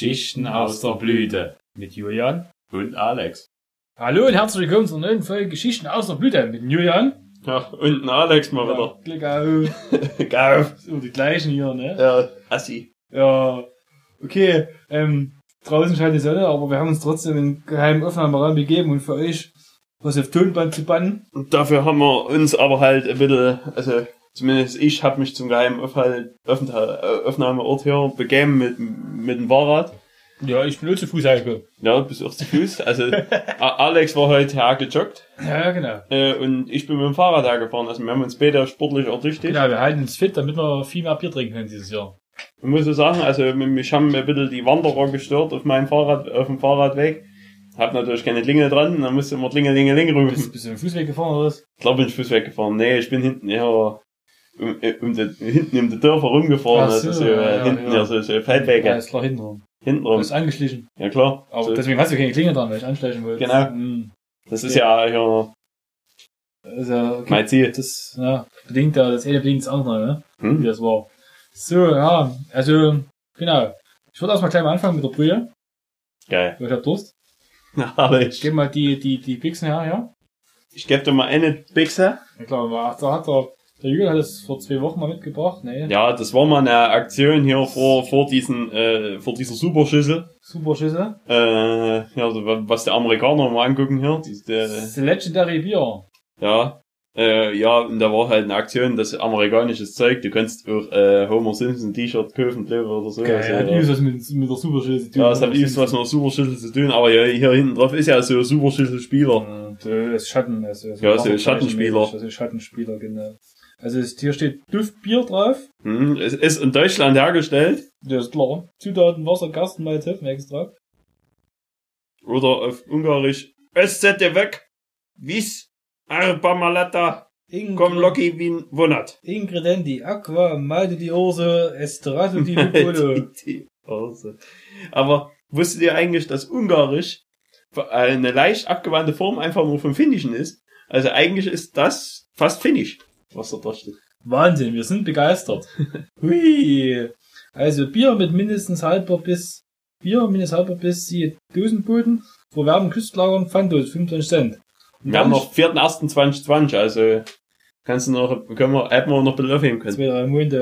Geschichten aus der Blüte. Mit Julian. Und Alex. Hallo und herzlich willkommen zur neuen Folge Geschichten aus der Blüte mit Julian. Ja, und ein Alex mal wieder. Klick auf. Gauf. So, die gleichen hier, ne? Ja, Assi. Ja. Okay, ähm, draußen scheint die Sonne, aber wir haben uns trotzdem in geheimen Aufnahmeraum begeben und für euch was auf Tonband zu bannen. Und dafür haben wir uns aber halt ein bisschen, also zumindest ich habe mich zum geheimen Aufenthalt- äh, Aufnahmeort hier begeben mit, mit dem Fahrrad. Ja, ich bin nur zu Fuß hergekommen. Ja, bis auch zu Fuß. Also Alex war heute hergejoggt Ja, genau. äh, und ich bin mit dem Fahrrad hergefahren. Also wir haben uns beide sportlich ertüchtigt. Genau, wir halten uns fit, damit wir viel mehr Bier trinken können dieses Jahr. Ich muss so sagen, also mich haben ein bisschen die Wanderer gestört auf meinem Fahrrad, auf dem Fahrradweg. Hab natürlich keine Klingel dran, dann musste immer Klingelingeling rufen. Bist, bist du den Fußweg gefahren oder was? Ich glaube, bin ich Fuß weggefahren. Nee, ich bin hinten eher um, um die, hinten um die Dörfer rumgefahren. So, also so, ja, äh, ja, hinten ja. ja. so, so Feldwege. Ja, ist klar hinten rum. hinten Du bist angeschlichen. Ja klar. Aber so, deswegen hast du keine Klinge dran, weil ich anschleichen wollte. Genau. Hm. das ist ja hier Also, okay. mein Ziel. Das, ja, bedingt ja, das eine bedingt das andere, ne? Wie Hm? das war. So, ja, also, genau. Ich würde erstmal gleich mal anfangen mit der Brühe, Geil. weil ich hab Durst. Aber Ich ich, gebe mal die, die, die Bixen her, ja? ich gebe dir mal eine Bixe. Ja klar, aber da hat der, der Jürgen hat das vor zwei Wochen mal mitgebracht, ne? Ja, das war mal eine Aktion hier vor, vor diesen, äh, vor dieser Superschüssel. Super Schüsse. Äh, ja, so, was die Amerikaner mal angucken hier. Die, Das die, Legendary Bier. Ja, äh, ja, und da war halt eine Aktion, das amerikanisches Zeug, du kannst auch äh, Homer Simpson T-Shirt kaufen, glaube oder so. Geil, also, hat ja, übelst was mit, mit der Super Schüsse zu tun. ja, es hat übelst was mit der Superschüssel zu tun, aber ja, hier hinten drauf ist ja so ein Superschüssel-Spieler. Äh, das Schatten, also, also Ja, so Schattenspieler. Also Schattenspieler, genau. Also hier steht Duftbier drauf. Hm, es ist in Deutschland hergestellt, Das ist klar. Zutaten Wasser, Gerstenmalz, Hopfenextrakt. oder auf Ungarisch, es sette weg, wies, arba malata, komm Loki wien wundert. Ingredienti, Aqua, Malte di Orso, Estrato. Die- die Hose. Aber wusstet ihr eigentlich, dass Ungarisch eine leicht abgewandte Form einfach nur vom Finnischen ist? Also eigentlich ist das fast Finnisch, was da drin steht. Wahnsinn, wir sind begeistert. Hui. Also Bier mit mindestens halber bis, Bier mindestens halber bis die Dosenboden, verwerben Küstlagern, Pfanddose, 25 Cent. Und Wir haben noch 4.1.2020, also kannst du noch, können wir, hätten wir noch ein bisschen aufheben können. Zwei, drei Monate,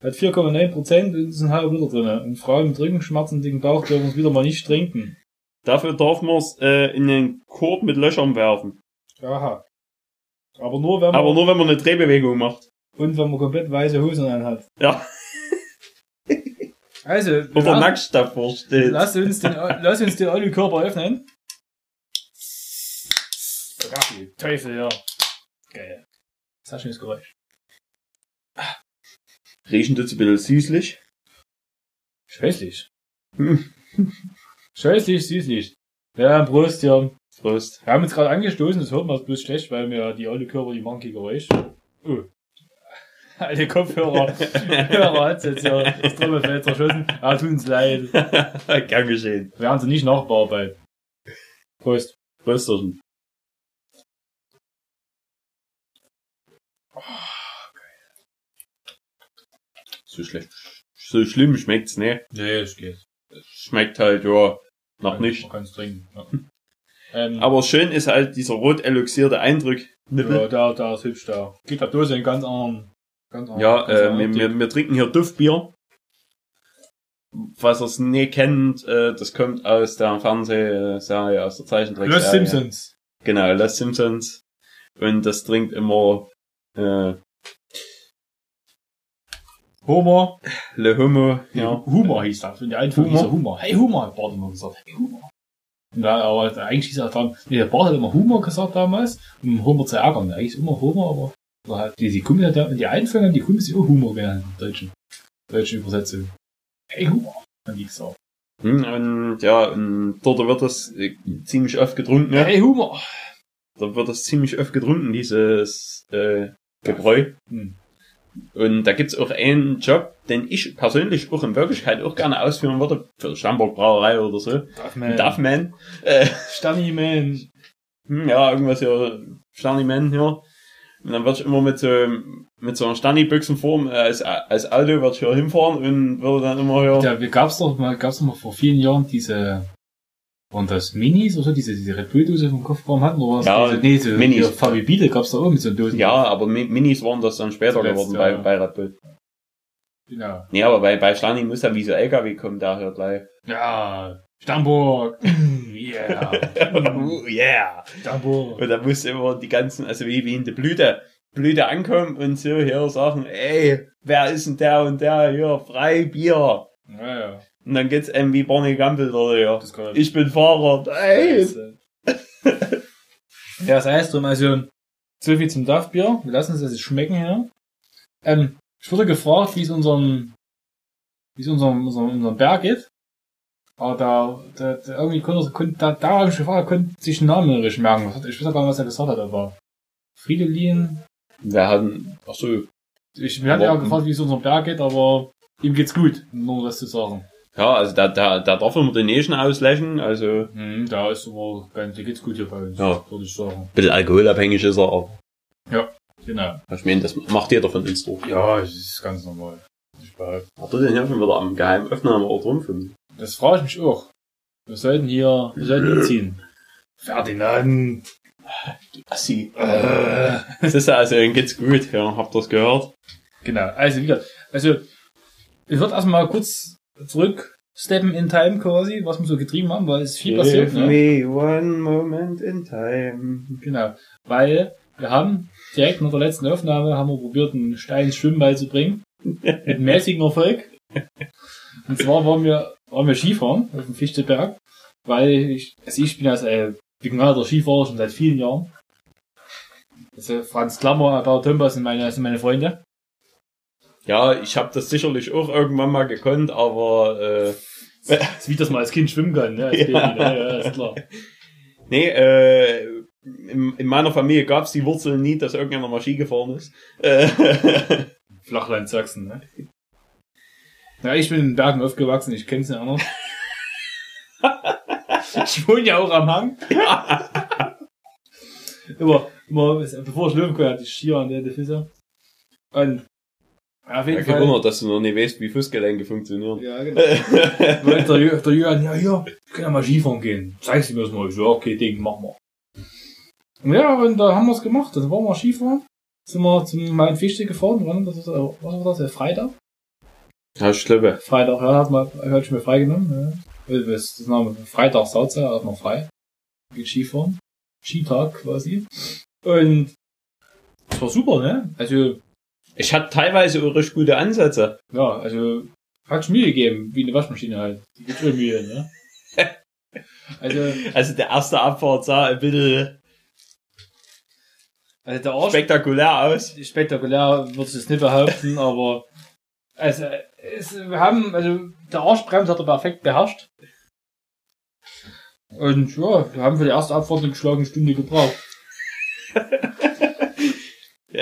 ja. Hat 4,9 Prozent und ist ein halber Liter drin. Und Frauen mit Rückenschmerzen, dicken Bauch dürfen es wieder mal nicht trinken. Dafür darf man es äh, in den Korb mit Löchern werfen. Aha. Aber nur wenn man, Aber nur wenn man eine Drehbewegung macht. und wenn man komplett weiße Hosen anhat. Ja. Also, Oder nackt davor steht. Lass uns den, lass uns den Olli-Körper öffnen. Die Teufel, ja. Geil. Sehr schönes Geräusch. Riechen tut ein bisschen süßlich. Scheußlich. Hm. Scheußlich, süßlich. Ja, Prost, ja. Prost. Wir haben jetzt gerade angestoßen, das hört man bloß schlecht, weil wir die alte Körper, die machen kein Geräusch. Oh. Alte Kopfhörer. Hörer hat's jetzt ja das Trommelfeld zerschossen. Ah, tut uns leid. Gern geschehen. Wir haben sie nicht nachbearbeitet. Prost. Prösterchen. So schlecht. So schlimm schmeckt's, ne? Nee, es geht. Schmeckt halt, ja, noch nicht. Man kann's trinken. Ja. Ähm, Aber schön ist halt dieser rot eloxierte Eindruck. ja, da, da ist hübsch da. Geht der Dose in ganz anderen. Ganz anderen Ja, ganz äh, anderen wir, wir, wir trinken hier Duftbier. Was ihr es nie kennt, äh, das kommt aus der Fernsehserie, aus der Zeichentrickserie. Los Simpsons. Genau, Los Simpsons. Und das trinkt immer äh, Homer. Le Homo. Ja. Humor hieß das. Und der Einführung Humor? hieß er Humor. Hey Humor, immer gesagt. Hey Humor. Da, aber eigentlich hieß er dann, der Bart hat immer Humor gesagt damals, um Homer zu ärgern. Eigentlich ist immer Homer, aber aber halt die, die Kumpel, die, die Einführung, die Kumpel ist auch Humor genannt, im deutschen, deutschen Übersetzung. Hey Humor, haben die gesagt. Hm, Und ja, und dort wird das äh, ziemlich oft getrunken. Ja. Hey Humor. Da wird das ziemlich oft getrunken, dieses äh, Gebräu. Hm. Und da gibt's auch einen Job, den ich persönlich auch in Wirklichkeit auch gerne ausführen würde, für Schamburg Brauerei oder so. Duffman. Duffman. Äh, Stanny Man. hm, ja, irgendwas ja, Sterni Man, ja. Und dann würde ich immer mit so, mit so einer Stani-Büchsenform äh, als, als Auto würde ich hier hinfahren und würde dann immer hier. Ja, gab's doch mal, gab's doch mal vor vielen Jahren diese, waren das Minis oder so, diese, diese Red Bull-Dose vom Kofferraum hatten, oder was? Ja, diese, nee, so, Minis. Fabi Biele gab's da auch mit so Dosen. Ja, aber Mi- Minis waren das dann später Zuletzt, geworden ja. bei, bei Red Bull. Genau. Nee, aber bei, bei Stani muss ja wie so LKW kommen, da hier gleich. Ja, Stamburg. yeah. Yeah! Stamburg. Und da musst du immer die ganzen, also wie, wie in der Blüte, Blüte ankommen und so hier sagen, ey, wer ist denn der und der hier, frei Bier. Ja, ja. Und dann geht's einem wie Barney Gamble oder kann Ich bin Fahrer, ey! Ja, das heißt drum, also, so viel zum Duff-Bier. Wir lassen es jetzt schmecken hier. Ähm, ich wurde gefragt, wie es unserem, wie es unserem, unserem, unserem Berg geht. Aber da, da, da irgendwie konnte, konnte da, da habe ich gefragt, er konnte sich den Namen nicht merken. Ich weiß auch gar nicht, was er gesagt hat, aber Fridolin. Wir hatten, ach so, Ich, mir hat ja Aber- gefragt, wie es unserem Berg geht, aber ihm geht's gut, um nur das zu sagen. Ja, also da, da, da darf man den Nation auslöschen, also Hm, da ist aber ganz, dir geht's gut hier bei uns, Ja. würde ich sagen. ein bisschen alkoholabhängig ist er, aber Genau. ich meine, das macht jeder von uns durch. Ja, das ist ganz normal. Ich behaupte. Hat er denn hier schon wieder am geheimen Aufnahmeort rumfinden? Das frage ich mich auch. Wir sollten hier, wir sollten umziehen. Ferdinand. Assi. Äh. Das ist ja, also, dann geht's gut, ja, habt ihr's gehört? Genau, also wie gesagt, also ich würde erstmal kurz zurücksteppen in Time quasi, was wir so getrieben haben, weil es viel passiert. Give Ne? me one moment in time. Genau, weil wir haben direkt nach der letzten Aufnahme haben wir probiert, einen Stein ins Schwimmball zu bringen. Mit mäßigem Erfolg. Und zwar waren wir, waren wir Skifahren auf dem Fichteberg, weil ich, also ich bin als äh, begnadeter Skifahrer schon seit vielen Jahren. Also Franz Klammer, Bauer Tombas sind meine, sind meine Freunde. Ja, ich habe das sicherlich auch irgendwann mal gekonnt, aber äh, Das wie das mal als Kind schwimmen kann, ne? Als Baby, Ja. ne? ja, ist klar. nee, äh, in, in meiner Familie gab's die Wurzeln nie, dass irgendjemand mal Ski gefahren ist. Äh, Flachland Sachsen, ne? Ja, ich bin in den Bergen aufgewachsen, ich kenn's nicht anders. ich wohne ja auch am Hang. immer, immer, bevor ich löwen hatte ich Skier an der Füße. Und, ja, auf jeden ja, Fall. gewundert, dass du noch nicht weißt, wie Fußgelenke funktionieren. Ja, genau. Weil der, der Jürgen, ja, hier, wir können ja mal Skifahren gehen. Zeigst du mir das mal. Ich so, okay, Ding, mach mal. Und ja, und da haben wir's gemacht. Dann waren wir Skifahren. Sind wir zum Main Fichte gefahren. Wann, das ist, äh, was war das, der Freitag? Ja, glaube. Freitag, ja, hat man, hat ich mir freigenommen, ja. Das ist das Name, Freitag Sauze, hat man frei. Geht Skifahren. Skitag quasi. Und, das war super, ne? Also, Ich hatte teilweise richtig gute Ansätze. ja, also, hat Mühe gegeben, wie eine Waschmaschine halt. Die gibt schon Mühe, ne? Also, Also der erste Abfahrt sah ein bisschen also der Arsch, spektakulär aus. spektakulär würde ich das nicht behaupten, aber, also, es, wir haben, also, der Arschbremse hat er perfekt beherrscht. Und ja, wir haben für die erste Abfahrt eine geschlagene Stunde gebraucht.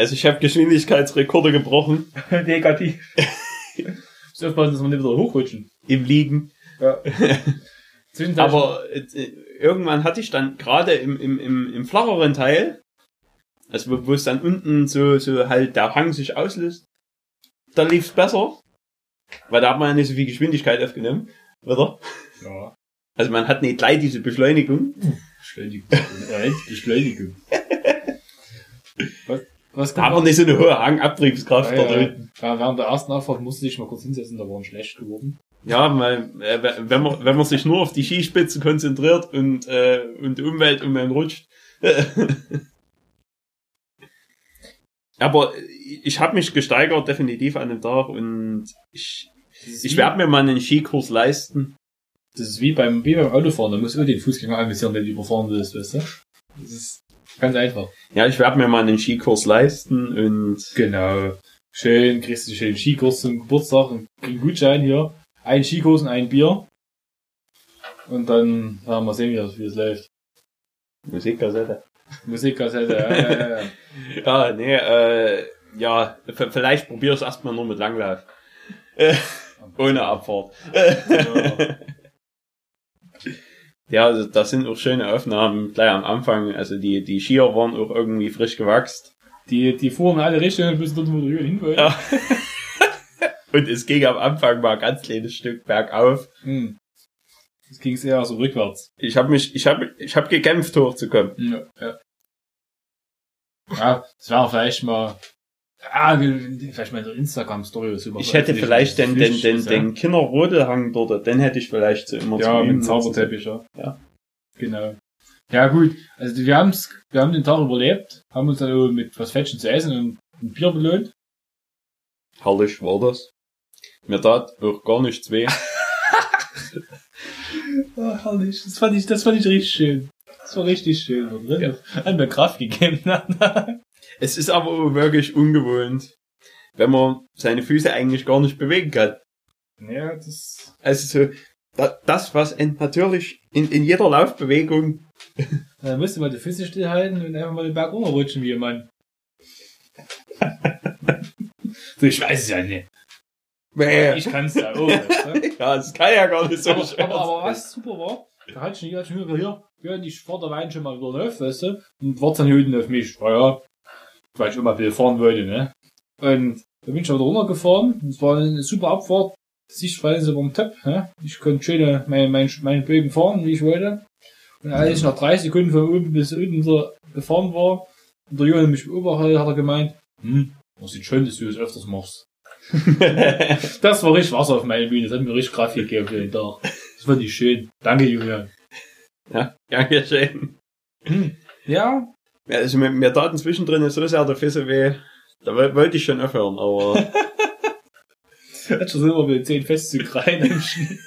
Also ich habe Geschwindigkeitsrekorde gebrochen Negativ. Muss aufpassen, dass wir nicht wieder hochrutschen. im Liegen. Ja. Aber äh, irgendwann hatte ich dann gerade im, im, im, im flacheren Teil, also wo, wo es dann unten so, so halt der Hang sich auslöst, da lief's besser. Weil da hat man ja nicht so viel Geschwindigkeit aufgenommen. Wieder. ja. Also man hat nicht gleich diese Beschleunigung. Beschleunigung. Beschleunigung. Was, was man nicht so eine hohe Hangabtriebskraft ja, da ja, drin. ja, während der ersten Abfahrt musste ich mal kurz hinsetzen, da waren schlecht geworden. Ja, weil, äh, wenn man, wenn man sich nur auf die Skispitze konzentriert und, äh, und die Umwelt um einen rutscht. Aber ich habe mich gesteigert definitiv an dem Tag und ich, ich werde mir mal einen Skikurs leisten. Das ist wie beim, wie beim Autofahren, da musst du den Fußgänger anvisieren, wenn du überfahren willst, weißt du? Das ist ganz einfach. Ja, ich werde mir mal einen Skikurs leisten und Genau. Schön, kriegst du schön Skikurs zum Geburtstag einen Gutschein hier. Ein Skikurs und ein Bier. Und dann werden wir sehen, wie es läuft. Musikkassette. Musikkassette, ja, ja, ja. Ja, nee, äh, ja, vielleicht probier es erstmal nur mit Langlauf. Äh, ohne Abfahrt. ja. Ja, also das sind auch schöne Aufnahmen gleich am Anfang. Also die, die Skier waren auch irgendwie frisch gewachsen. Die, die fuhren alle Richtungen bis dort, wo Jürgen hin. Ja. Und es ging am Anfang mal ein ganz kleines Stück bergauf. Hm. Jetzt ging es eher so rückwärts. Ich habe mich, ich habe, ich habe gekämpft hochzukommen. Ja, ja. Ja, das wäre vielleicht mal, ja, vielleicht mal der Instagram-Story was über Ich hätte vielleicht den, den, den, den Kinderrodelhang dort, den hätte ich vielleicht so immer Ja, mit Zauberteppich, ja. Ja. Genau. Ja, gut. Also, wir haben's, wir haben den Tag überlebt, haben uns dann mit was Fettchen zu essen und ein Bier belohnt. Herrlich war das. Mir tat auch gar nichts weh. Oh, herrlich. Das fand ich, das fand ich richtig schön. Das war richtig schön, oder? Ja. Hat mir Kraft gegeben. Es ist aber auch wirklich ungewohnt, wenn man seine Füße eigentlich gar nicht bewegen kann. ja, das, Also so, da, das, was natürlich in, in jeder Laufbewegung, da musst du mal die Füße stillhalten und einfach mal den Berg runterrutschen wie ein Mann. so, ich weiß es ja nicht. Ich kann's ja auch. weißt du? ja, das kann ja gar nicht so aber, schwer aber, aber was super war, da hatte ich nicht hier, hier, ja, und ich fahr der Wein schon mal wieder läuft, weißt du, und wartet dann hier unten auf mich. Ja, ja, weil ich immer wieder fahren wollte, ne. Und da bin ich wieder runtergefahren, es war eine super Abfahrt, Sichtweise vom Top, ne. Ich konnte schön äh, mein, mein, meinen Bögen fahren, wie ich wollte. Und als ich nach drei Sekunden von oben bis unten so gefahren war, und der Junge mich beobachtet, hat er gemeint, hm, das sieht schön, dass du das öfters machst. Das war richtig Wasser auf meinen Bühne. Das hat mir richtig Kraft gegeben für den Tag. Das fand ich schön. Danke, Julian. ja, ja, schön. Ja, Ja, also mir, mir taten zwischendrin so sehr der Füße weh, da woll- wollte ich schon aufhören, aber hat schon immer mit den Zehen festzukreien im Schnee.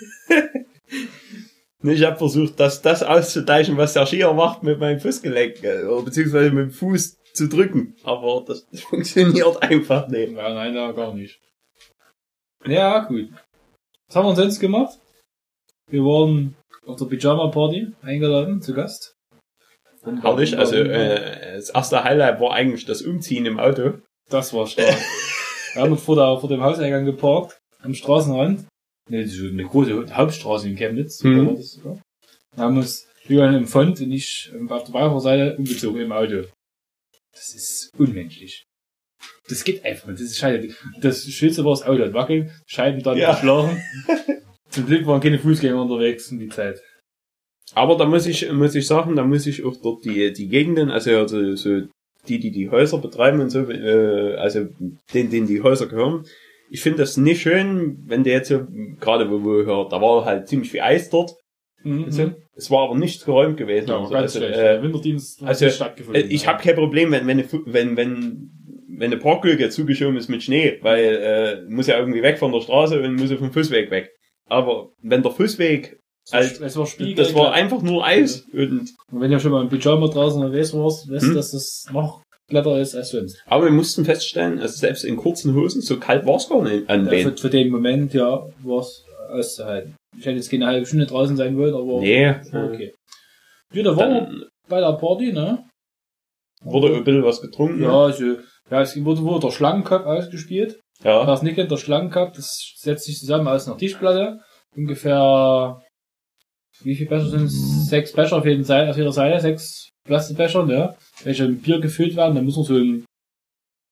ich habe versucht, das, das auszuteichen, was der Skier macht mit meinem Fußgelenk, äh, beziehungsweise mit dem Fuß zu drücken. Aber das, funktioniert einfach nicht. Ja, nein, ja, gar nicht. Ja, gut. Was haben wir sonst gemacht? Wir waren auf der Pyjama-Party eingeladen, zu Gast. Herrlich, also äh, das erste Highlight war eigentlich das Umziehen im Auto. Das war stark. Wir haben uns vor, der, vor dem Hauseingang geparkt, am Straßenrand. Ne, das ist eine große Hauptstraße in Chemnitz. so Mhm. war das sogar. Wir haben uns Julian im Fond und ich ähm, auf der Beifahrerseite umgezogen im Auto. Das ist unmenschlich. Das geht einfach nicht. Das ist scheiße. Das Schönste war das Auto wackeln, Scheiben dann Ja. geschlagen. Zum Glück waren keine Fußgänger unterwegs in die Zeit. Aber da muss ich, muss ich sagen, da muss ich auch dort die, die Gegenden, also, also so die, die die Häuser betreiben und so, äh, also denen, denen die Häuser gehören. Ich finde das nicht schön, wenn der jetzt so, gerade wo wir hört, da war halt ziemlich viel Eis dort. Mhm. Also, es war aber nicht geräumt gewesen. Ja, also, also, äh, Winterdienst hat also, stattgefunden. äh, ich habe kein Problem, wenn, wenn, wenn, wenn, wenn eine Parklücke zugeschoben ist mit Schnee, weil äh, muss ja irgendwie weg von der Straße und muss auf dem Fußweg weg. Aber wenn der Fußweg, war, es war Spiegel. das war einfach nur Eis und Und wenn du schon mal im Pyjama draußen unterwegs warst, weißt du, Hm. dass das noch glatter ist als sonst. Aber wir mussten feststellen, also selbst in kurzen Hosen, so kalt war es gar nicht an Ja, für, für den Moment, ja, war es auszuhalten. Ich hätte jetzt keine halbe Stunde draußen sein wollen, aber Nee, okay. Ja, da waren wir bei der Party, ne? wurde ein bisschen was getrunken. Ja, also, ja, es wurde, wurde der Schlangenkopf ausgespielt. Ja. es nicht der Schlangenkopf, das setzt sich zusammen aus einer Tischplatte. Ungefähr, wie viele Becher sind es? Sechs Becher auf, jeden Seite, auf jeder Seite, sechs Plastikbecher, ne? Welche mit Bier gefüllt werden, dann muss man so ein,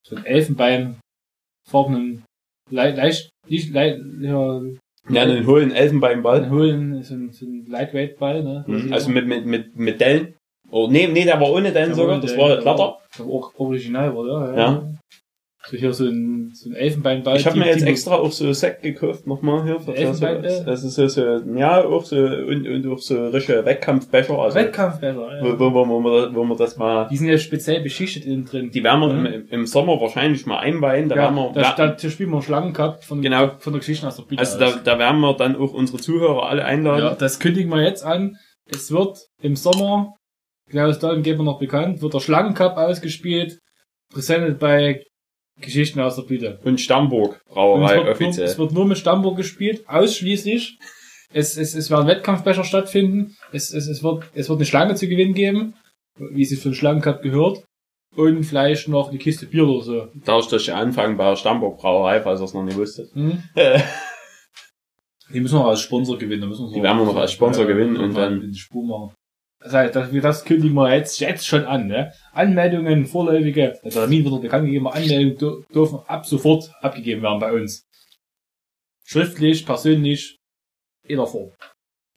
so ein Elfenbeinfarbenen, leicht, leicht, nicht, leicht, ja, Ja, einen hohlen Elfenbeinball. holen, so ein, so ein Lightweight-Ball, ne? Mhm. Also mit, mit, mit, mit Dellen. Oh, nee, nee, der war ohne Dellen sogar, das war glatter. Das war auch original, oder? Ja. So hier so ein, so ein Elfenbeinball. Ich habe mir jetzt extra auch so Sekt gekauft, nochmal hier. für- Elfenbeinball? also so, so, ja, auch so, und, und auch so richtige Wettkampfbecher, also, Wettkampfbecher, ja. wo, wo, wo, wo, wir, wo wir das mal, Die sind ja speziell beschichtet innen drin. die werden wir Mhm. im, im Sommer wahrscheinlich mal einweihen, da ja, werden wir, da, da, da spielen wir Schlangen gehabt von, Genau. von der Geschichte aus der Bühne. also da, da werden wir dann auch unsere Zuhörer alle einladen. ja, das kündigen wir jetzt an. Es wird im Sommer, Klaus Dalton geben wir noch bekannt, wird der Schlangencup ausgespielt, präsentiert bei Geschichten aus der Blüte. Und Stammburg Und es, Brauerei wird nur, offiziell. es wird nur mit Stammburg gespielt, ausschließlich. Es, es, es werden Wettkampfbecher stattfinden. Es, es, es, wird, es wird eine Schlange zu gewinnen geben, wie sie für den Schlangencup gehört. Und vielleicht noch eine Kiste Bier oder so. Darf ich das ja anfangen bei der Stammburg Brauerei, falls ihr es noch nicht wusstet. Hm? Die müssen wir als Sponsor gewinnen. Müssen wir Die werden wir noch als Sponsor gewinnen und mal dann- den Spur machen. Das heißt, das, das kündigen wir jetzt, jetzt schon an. Ne? Anmeldungen, vorläufige, der Termin wird bekannt gegeben, Anmeldungen dür- dürfen ab sofort abgegeben werden bei uns. Schriftlich, persönlich, in der Form.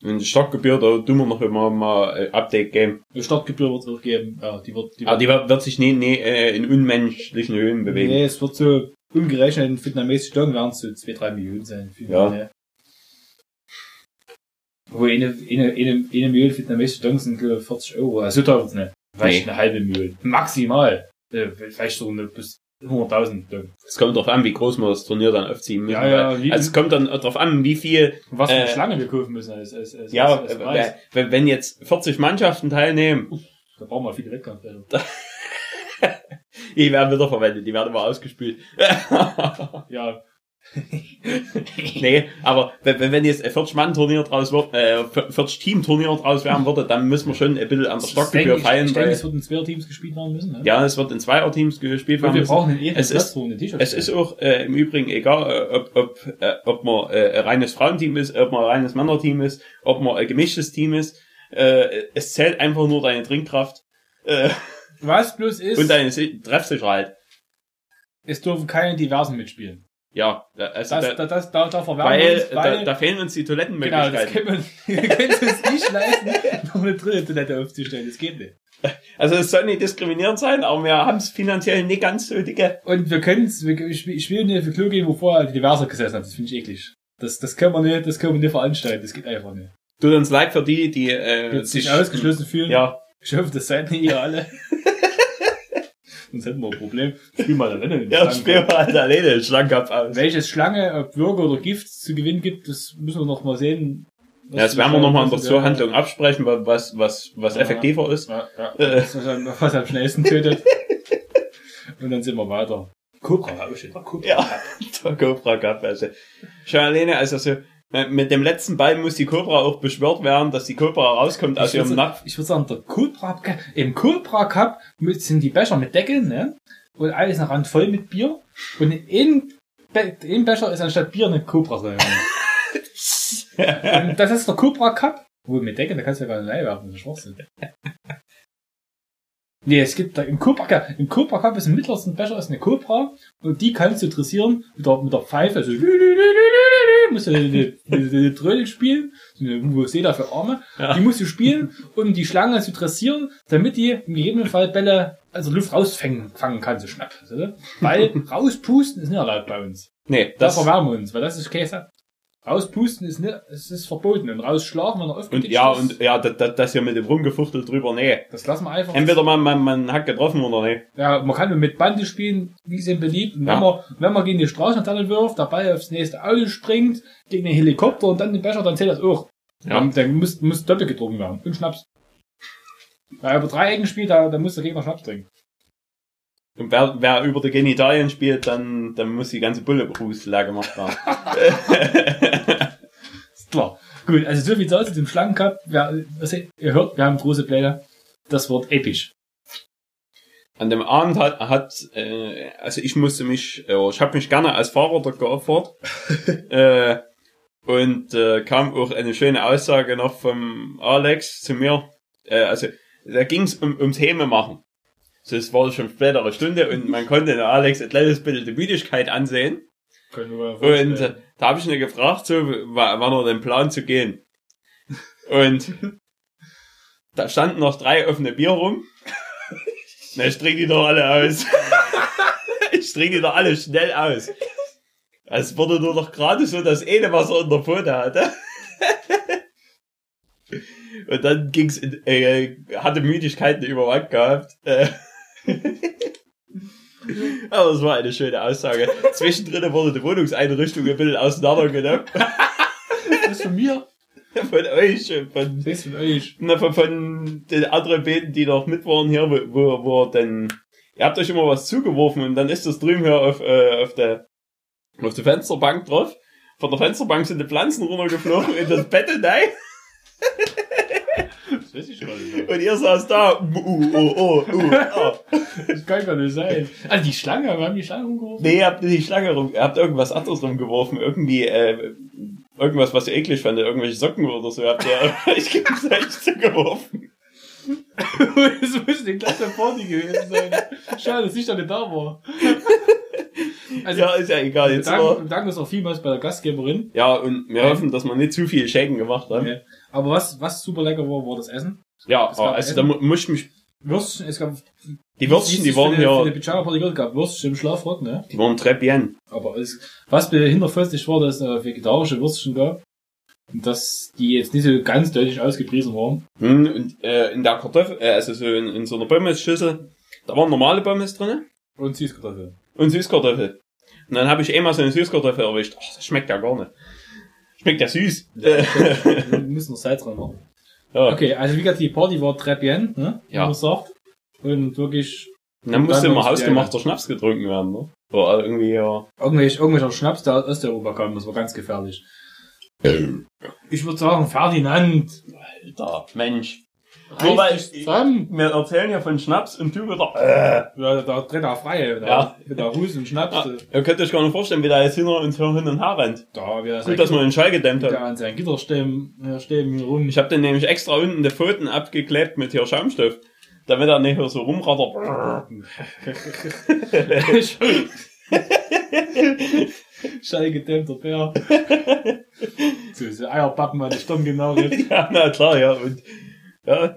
Und die Startgebühr, da tun wir noch immer mal äh, Update geben. Die Startgebühr wird es auch geben. Ja, die wird, die Aber wird, die wird, wird sich nie, nie äh, in unmenschlichen Höhen bewegen. nee, es wird so umgerechnet in vietnamesischen Steuern werden es so 2-3 Millionen sein. Ja. Wo eine, eine, eine, eine Million vietnamesische Steuern sind, glaube ich, 40 Euro. Also so teuer wird's nicht. Vielleicht Nee. eine halbe Million. Maximal. Äh, Vielleicht so eine bis 100.000 Steuern. Es kommt drauf an, wie groß wir das Turnier dann aufziehen müssen. Ja, ja, also es kommt dann drauf an, wie viel, was für eine Äh, Schlange wir kaufen müssen als, als, als, ja, als, als äh, wenn, wenn jetzt 40 Mannschaften teilnehmen, Da brauchen wir viele Wettkämpfe. die werden wieder verwendet, die werden immer ausgespült. Ja. nee, aber wenn, wenn- jetzt ein 40-Mann-Turnier draus wird, äh, 40-Team-Turnier draus werden würde, dann müssen wir schon ein bisschen an der Stockgebühr ich, feilen, ich denke, weil, es wird in zwei Teams gespielt werden müssen. Ne? ja, es wird in Zweier-Teams gespielt Und werden wir müssen. brauchen einen Es Platz, ist- wo eine T-Shirt Es ist auch äh, im Übrigen egal, äh, ob, ob, äh, ob man äh, ein reines Frauenteam ist, ob man ein reines Männerteam ist, ob man ein gemischtes Team ist. Äh, es zählt einfach nur deine Trinkkraft äh, Was bloß ist, und deine Si- Treffsicherheit. es dürfen keine Diversen mitspielen. Ja, also Das, da, da, das, da, da weil, uns, weil da, da fehlen uns die genau, das Toilettenmöglichkeiten. können wir, wir können es uns nicht leisten, noch eine dritte Toilette aufzustellen. Das geht nicht. also es soll nicht diskriminierend sein, aber wir haben es finanziell nicht ganz so dicke. Und wir können es, wir, ich will ich will nicht für Klo gehen, wo vorher die Diverser gesessen hat. Das finde ich eklig. Das, das können wir nicht, das können wir nicht veranstalten. Das geht einfach nicht. Tut uns leid für die, die äh, sich ausgeschlossen fühlen. Ja, Ich hoffe, das seid nicht ihr alle. Sonst hätten wir ein Problem. Spiel mal rein. ja, spielen wir halt alleine den Schlangenkopf aus. Welches Schlange, ob Würger oder Gift zu gewinnen gibt, das müssen wir noch mal sehen. Ja, das werden wir nochmal in der. Zuhandlung absprechen, was, was, was Ja. effektiver ist. Ja, ja. Äh. Das was am schnellsten tötet. Und dann sind wir weiter. Cobra, hab ich schon. Cobra. Ja, der Cobra Cup. Also. Schon alleine, also so, mit dem letzten Ball muss die Cobra auch beschwört werden, dass die Cobra rauskommt aus Ich würde ihrem Napf. ich würd sagen, der Cobra im Cobra Cup sind die Becher mit Deckeln, ne? Und alles noch randvoll mit Bier. Und in einem, in Becher ist anstatt Bier eine Cobra drin. Und das ist der Cobra Cup. Wo mit Deckeln, da kannst du ja gar nicht reinwerfen, das ist Schwachsinn. Nee, es gibt da im Cobra Cup, im Cobra Cup ist im mittlersten Becher ist eine Cobra und die kannst du dressieren mit der, mit der Pfeife, also musst du eine Trödel spielen, so eine Vuvuzela für Arme, Ja. die musst du spielen, um die Schlange zu dressieren, damit die im gegebenen Fall Bälle, also Luft rausfangen fangen kann, so schnapp. du? Weil rauspusten ist nicht erlaubt bei uns. Nee, Da das, verwärmen wir uns, weil das ist Käse. Rauspusten ist nicht, es ist verboten und rausschlagen, wenn er und aufgeditscht ja, ist, und ja, das, das, das hier mit dem Rumgefuchtel drüber, nee. das lassen wir einfach. Entweder man, man, man hat getroffen oder nee. Ja, man kann mit Bande spielen, wie es ihm beliebt. Und Ja. wenn, man, wenn man gegen die Straßenlaterne wirft, der Ball aufs nächste Auto springt, gegen den Helikopter und dann den Becher, dann zählt das auch. Ja. Dann, dann muss, muss doppelt getrunken werden. Und Schnaps. Wer über drei Ecken spielt, da, da muss der Gegner Schnaps trinken. Und wer, wer über die Genitalien spielt, dann, dann muss die ganze Bulle leer gemacht werden. Ist klar. Gut, also so viel dazu zum Schlangencup. Wer, was, ihr hört, wir haben große Pläne. Das wird episch. An dem Abend hat, hat äh, also ich musste mich, äh, ich habe mich gerne als Fahrer dort geopfert. äh, und äh, kam auch eine schöne Aussage noch vom Alex zu mir. Äh, also da ging es um, ums Häme machen. So, es war schon spätere Stunde und man konnte den Alex ein kleines bisschen die Müdigkeit ansehen. Können wir mal Und äh, da habe ich ihn gefragt, so, wa- wann er den Plan zu gehen. Und da standen noch drei offene Bier rum. Na, ich trinke die doch alle aus. ich trinke die doch alle schnell aus. Es wurde nur noch gerade so das eine, was er in der Pfote hatte. Und dann ging's in, äh, hatte Müdigkeit eine Überwand gehabt. Äh, Aber es war eine schöne Aussage. Zwischendrin wurde die Wohnungseinrichtung ein bisschen auseinandergenommen. das ist von mir. Von euch, von, Das von euch. na, von, von den anderen Beten, die noch mit waren hier, wo, wo, wo denn, ihr habt euch immer was zugeworfen und dann ist das drüben hier auf, äh, auf der, auf der Fensterbank drauf. Von der Fensterbank sind die Pflanzen runtergeflogen in das Bett hinein Das weiß ich schon nicht. und ihr saß da. Uh, uh, uh, uh. Das kann gar nicht sein. Also die Schlange, wir haben die Schlange umgerufen. Nee, ihr habt nicht die Schlange rum, ihr habt irgendwas anderes rumgeworfen. Irgendwie, äh, irgendwas, was ihr eklig fandet, irgendwelche Socken oder so habt ihr euch gegenseitig zugeworfen. das muss eine klasse Party gewesen sein. Schade, dass ich da nicht da war. Also, ja, ist ja egal. Jetzt danken, aber, wir danken uns auch vielmals bei der Gastgeberin. ja, und wir hoffen, dass wir nicht zu viel Schäden gemacht haben. Ja. Aber was, was super lecker war, war das Essen. Ja, Es gab also da mu- muss ich mich, Würstchen, es gab, die Würstchen, die waren die, für die ja, gab Würstchen im Schlafrock, ne? die waren très bien. Aber es, was behinderfröstlich war, dass es äh, vegetarische Würstchen gab. Und dass die jetzt nicht so ganz deutlich ausgepriesen waren. Hm, und äh, in der Kartoffel, äh, also so in, in so einer Pommesschüssel, da waren normale Pommes drinne Und Süßkartoffeln. und Süßkartoffel. Und dann habe ich einmal so eine Süßkartoffel erwischt. Ach, das schmeckt ja gar nicht. Schmeckt ja süß. Wir müssen noch Salz dran machen. ja. Okay, also wie gesagt, die Party war très bien, ne? Ja. man sagt. Und wirklich Und dann musste immer hausgemachter Schnaps getrunken werden, ne? Oder irgendwie, ja. irgendwelche, irgendwelcher Schnaps, der aus Osteuropa kam, das war ganz gefährlich. Ich würde sagen, Ferdinand. Alter, Mensch. Nur weil ich-. Wir erzählen ja von Schnaps und du wieder, äh. Ja, da tritt er frei. Da, Ja. Mit der Hus und Schnaps. Ja, ihr könnt euch gar nicht vorstellen, wie der jetzt hinter uns hin und her rennt. Da, wie er Gut, dass wir den Schall gedämmt der haben. an seinen Gitterstäben äh, rum. Ich habe den nämlich extra unten die Pfoten abgeklebt mit hier Schaumstoff. Damit er nicht so rumrattert. Schallgedämmter Bär. so, so Eierpappen an die Stirn genagelt. ja, na klar, ja. Und, ja,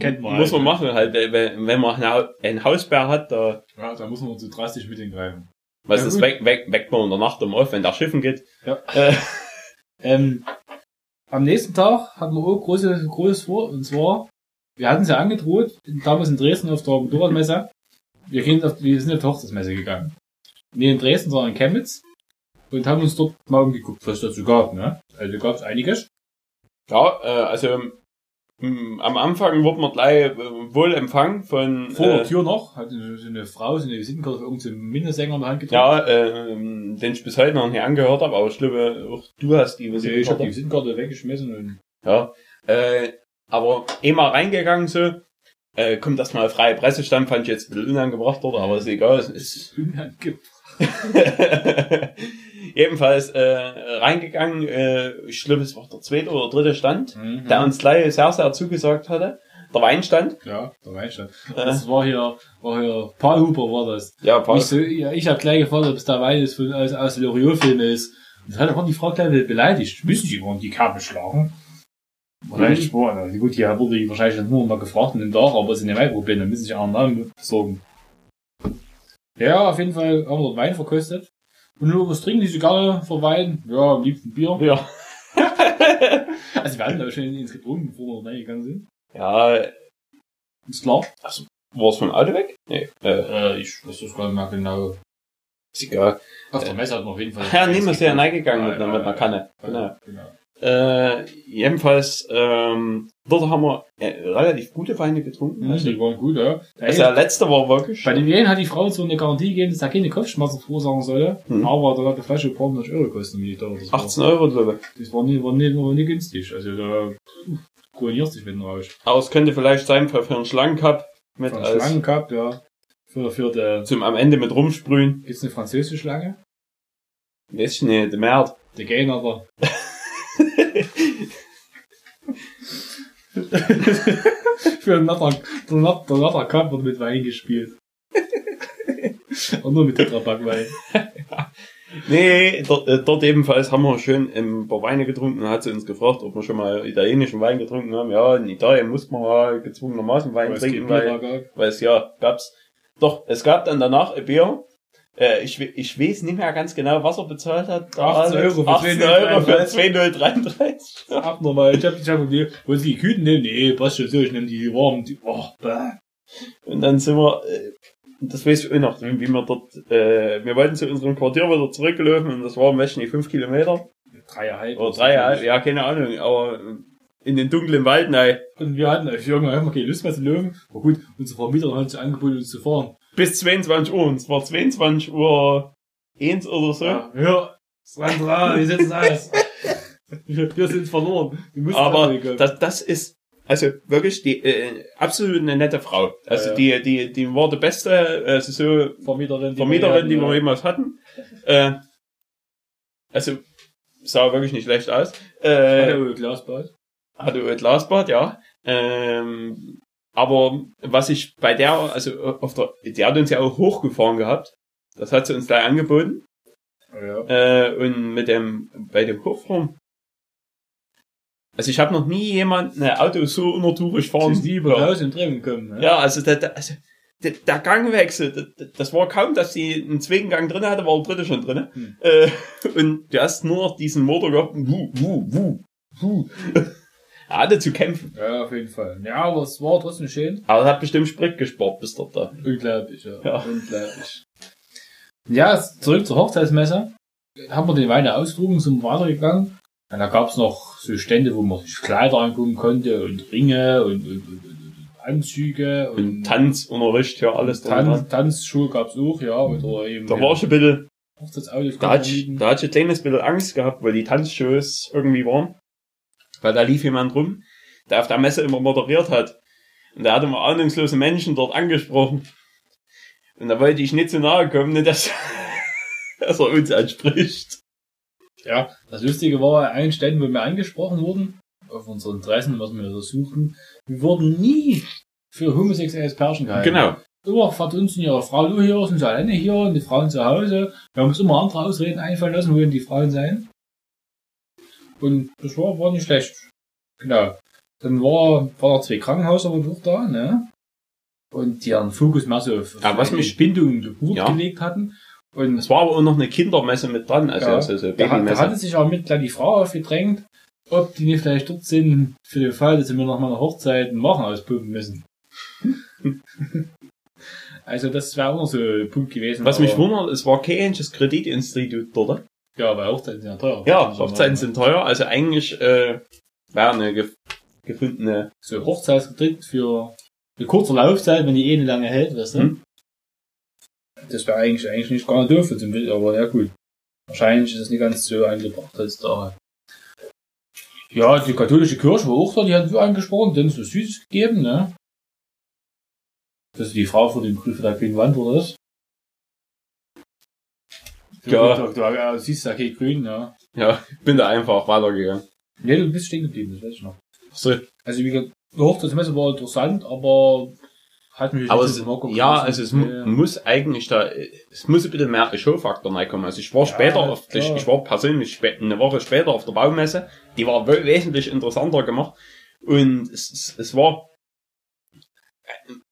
Kennt man muss halt, man machen halt. Wenn, wenn man einen Hau- einen Hausbär hat, da, Ja, da muss man so drastisch mit hingreifen. was Ja, ist gut. weg, weg, weckt man in der Nacht um auf, wenn der Schiffen geht. Ja. Äh, Ähm, am nächsten Tag hatten wir auch große, großes vor, und zwar, wir hatten es ja angedroht, damals in Dresden auf der Motorradmesse. Wir, gehen auf, wir sind auf die Hochzeitsmesse gegangen. Nicht in Dresden, sondern in Chemnitz. Und haben uns dort mal umgeguckt, was es dazu gab, ne? Also gab es einiges. ja, äh, also am Anfang wurde man gleich äh, wohl empfangen von Vor der äh, Tür noch, hat so eine Frau, so eine Visitenkarte für irgendeinen Minnesänger in der Hand gedrückt. ja, ähm, den ich bis heute noch nicht angehört habe, aber ich glaube, auch du hast die Also ich habe die Visitenkarte. Visitenkarte weggeschmissen und Ja, äh, aber eh mal reingegangen so, äh, kommt das mal freie Pressestand, fand ich jetzt ein bisschen unangebracht dort, aber ist egal, es ist unangebracht. jedenfalls äh, reingegangen, äh, ich glaube es war der zweite oder dritte Stand, Mhm. der uns gleich sehr, sehr zugesagt hatte. Der Weinstand. Ja, weiß schon. Äh, Das war hier, war hier, Paul Huber war das. ja, Ich, Paul. so, ja, ich habe gleich gefragt, ob es da Wein ist von, aus, aus Loriot-Film ist. Und dann hat die Frau gleich beleidigt. Müssen die waren die Kerbe schlagen? Wahrscheinlich war, also gut, hier wurde ich wahrscheinlich nur mal gefragt in den Tag, aber es sind ja Weinprobleme, dann müssen sich auch einen Namen besorgen. Ja, auf jeden Fall haben wir Wein verkostet. Und nur was trinken die für Wein? Ja, am liebsten Bier. Ja. Also wir hatten da schon ins getrunken, bevor wir reingegangen sind. ja, Ist klar. war es vom Auto weg? Nee, äh, Äh, ich weiß das gar nicht mehr genau. ist egal. Auf der Messe hat man auf jeden Fall. Ja, nehmen wir es ja reingegangen mit, einer-. Kanne. Genau. genau. Äh, jedenfalls, ähm, dort haben wir äh, relativ gute Weine getrunken. Also, die waren gut, ja. Also der letzte war wirklich. Bei den Wien hat die Frau so eine Garantie gegeben, dass er keine Kopfschmerzen verursachen solle. Mhm. Aber da hat die Flasche 100 Euro gekostet, wie da das war. 18 Euro, glaube ich. Das war nicht, war nicht, war nicht günstig. Also da ruinierst dich mit dem Rausch. Aber es könnte vielleicht sein für, für einen Schlangencup mit Von als, Schlangen gehabt, ja. Für, für die, zum am Ende mit rumsprühen. gibt's eine französische Schlange? Weiß ich nicht, der Merd. Der Gainer da. für den Natter, der Natter, Natter Cup wird mit Wein gespielt. Und nur mit Tetrapack-Wein. Nee, dort, äh, dort ebenfalls haben wir schön ein paar Weine getrunken. Dann hat sie uns gefragt, ob wir schon mal italienischen Wein getrunken haben. Ja, in Italien muss man mal gezwungenermaßen Wein Weil trinken, weil, weil es ja gab's. Doch, es gab dann danach ein Bier. Äh, ich, ich weiß nicht mehr ganz genau, was er bezahlt hat. 18 Euro für 18 Euro für 2033. Abnormal. Ich hab, ich hab die, wollen Sie die Küten nehmen? Nee, passt schon so, ich nehme die warmen. Die, oh, bäh. Und dann sind wir, äh, das weiß ich auch noch, wie wir dort, äh, wir wollten zu unserem Quartier wieder zurücklaufen und das waren ich nicht fünf Kilometer Dreieinhalb. oder dreieinhalb, ja, keine Ahnung, aber in den dunklen Wald, nein. Und wir hatten irgendwann haben wir keine Lust mehr zu löwen. Aber gut, unser Vermieter hat sich angeboten, uns zu fahren. Bis 22 Uhr, und es war 22 Uhr eins oder so. Ja, ja. Sandra, wir sitzen aus. wir, wir sind verloren. Wir aber das, das ist, also wirklich die, äh, absolut eine nette Frau. Also Ja, die, die, die war die beste, also so Vermieterin, Vermieterin, die wir hatten, jemals hatten. Äh, also sah wirklich nicht schlecht aus. ja. Äh, Hatte Glasbad. hatte Glasbad, ja. Ähm, Aber was ich bei der, also auf der, die hat uns ja auch hochgefahren gehabt. Das hat sie uns gleich angeboten. Ja. Äh, und mit dem, bei dem Kofferraum. Also ich habe noch nie jemand ein Auto so unnatürlich fahren. nie über Haus und Drehen gekommen. Ne? Ja, also der, der, also der, der Gangwechsel, das, das war kaum, dass sie einen zweiten Gang drin hatte, war der dritte schon drin. Hm. Äh, und du hast nur noch diesen Motor gehabt, wuh, wuh, wuh, wuh. Er hatte zu kämpfen. Ja, auf jeden Fall. Ja, aber es war trotzdem schön. Aber er hat bestimmt Sprit gespart bis dort da. Unglaublich, ja. Ja. Unglaublich. Ja, zurück zur Hochzeitsmesse. Haben wir die Weine ausdrucken, sind weitergegangen. Und da gab's noch so Stände, wo man sich Kleider angucken konnte und Ringe und, und, und, und, und Anzüge und, Und Tanzunterricht, ja, alles drin. dran. Tanzschuhe gab's auch, ja. Oder eben Da war ich ein bisschen, da hatte ich, da hatte ich ein kleines bisschen Angst gehabt, weil die Tanzshows irgendwie waren. Weil da lief jemand rum, der auf der Messe immer moderiert hat. Und der hat immer ahnungslose Menschen dort angesprochen. Und da wollte ich nicht zu nahe kommen, nicht, dass, dass er uns anspricht. Ja, das Lustige war, an allen Ständen, wo wir angesprochen wurden, auf unseren Interessen, was wir da suchten, wir wurden nie für homosexuelles Pärchen gehalten. Genau. Immer verdunsten ihre Frau, du hier, sind sie alleine hier und die Frauen zu Hause. Wir haben uns immer andere Ausreden einfallen lassen, wo denn die Frauen sein. Und das war, war nicht schlecht. Genau. Dann war, war da zwei Krankenhäuser aber auch da, ne? Und die ihren Fokus mehr so auf, Ja, was mich- Entbindung und Geburt Ja. gelegt hatten. Und Es war aber auch noch eine Kindermesse mit dran, also, Ja. also so da, hat- da Babymesse. hatte sich auch mit gleich die Frau aufgedrängt, ob die nicht vielleicht dort sind, für den Fall, dass sie mir noch mal eine Hochzeit einen Wachen auspumpen müssen. also das wäre auch noch so ein Punkt gewesen. Was mich wundert, es war kein einziges Kreditinstitut dort. Ja, weil Hochzeiten sind ja teuer. Ja, Hochzeiten sind teuer, also eigentlich äh, wäre eine gef gefundene. So Hochzeitskredit für eine kurze Laufzeit, wenn die eh nicht lange hält, weißt du? Hm. Das wäre eigentlich, eigentlich nicht gar nicht doof, zum Bild, aber ja gut. Wahrscheinlich ist es nicht ganz so angebracht als da. Ja, die katholische Kirche war auch da, die hat so angesprochen, denen so Süßes gegeben, ne? Das ist die Frau vor dem Prüfer der Wand, oder das? Ja. Du, du, du, du siehst ja kein Grün, ja. Ja, bin da einfach weitergegangen. Nee, du bist stehen geblieben, das weiß ich noch. So. Also wie gesagt, die Hochzeitsmesse war interessant, aber hat mich Aber nicht es, ja, also es Ja. muss eigentlich da, es muss ein bisschen mehr Showfaktor reinkommen. Also ich war später, auf, ich, ich war persönlich eine Woche später auf der Baumesse, die war we- wesentlich interessanter gemacht und es, es, es war,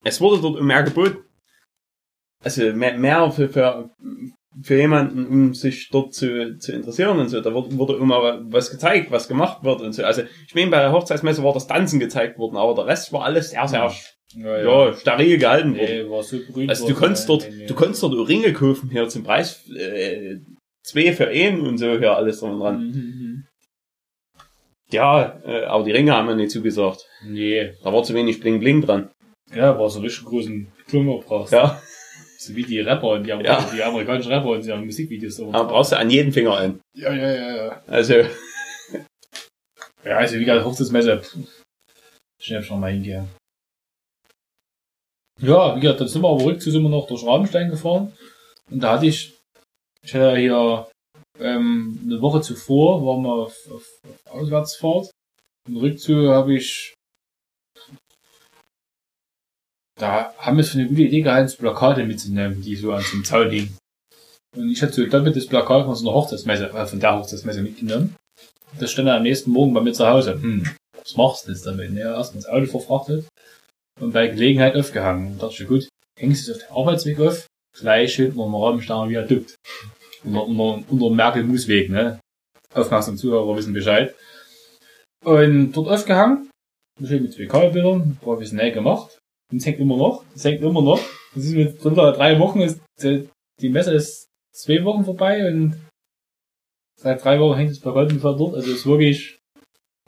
es wurde dort mehr geboten. Also mehr, mehr für, für, für jemanden, um sich dort zu, zu interessieren und so. Da wurde, wurde immer was gezeigt, was gemacht wird und so. Also ich meine, bei der Hochzeitsmesse war das Tanzen gezeigt worden, aber der Rest war alles sehr, sehr ja, ja, steril gehalten worden. Nee, war so berühmt. Also du nee, dort, nee, nee. du kannst dort Ringe kaufen hier zum Preis äh, zwei für einen und so hier alles dran und dran. Mhm, Ja, äh, aber die Ringe haben mir nicht zugesagt. mhm. Nee. Da war zu wenig Bling Bling dran. Ja, war so richtig großen Klummer brauchst. Ja, So wie die Rapper und die, Amer Ja. die amerikanischen Rapper und die haben Musikvideos so. aber brauchst du an jeden Finger einen. Ja, ja, ja, ja. Also, Ja, also wie gesagt, Hochzeitsmesse. Schnell schon mal hingehen. Ja, wie gesagt, dann sind wir aber rückzu sind wir noch durch Rabenstein gefahren. Und da hatte ich, ich hatte ja hier ähm, eine Woche zuvor, waren wir auf, auf, auf Auswärtsfahrt. Und rückzu habe ich, da haben wir es für eine gute Idee gehalten, Plakate mitzunehmen, die so an so einem Zaun liegen. Und ich hatte so ein doppeltes Plakat von so einer Hochzeitsmesse, äh, von der Hochzeitsmesse mitgenommen. Das stand dann am nächsten Morgen bei mir zu Hause. Hm, was machst du jetzt damit? Ja, erst ins Auto verfrachtet und bei Gelegenheit aufgehangen. Und dachte ich, gut, hängst du es auf den Arbeitsweg auf, gleich hinten am Rabensteiner Viadukt. Unter, unter, unter Merkel-Musweg, ne? Aufmerksam Zuhörer wissen Bescheid. Und dort aufgehangen, schön mit zwei Kabelbildern, professionell gemacht. Und es hängt immer noch, es hängt immer noch. Das ist mit unter drei Wochen, ist, die Messe ist zwei Wochen vorbei und seit drei Wochen hängt das Plakat ungefähr dort. Also es ist wirklich,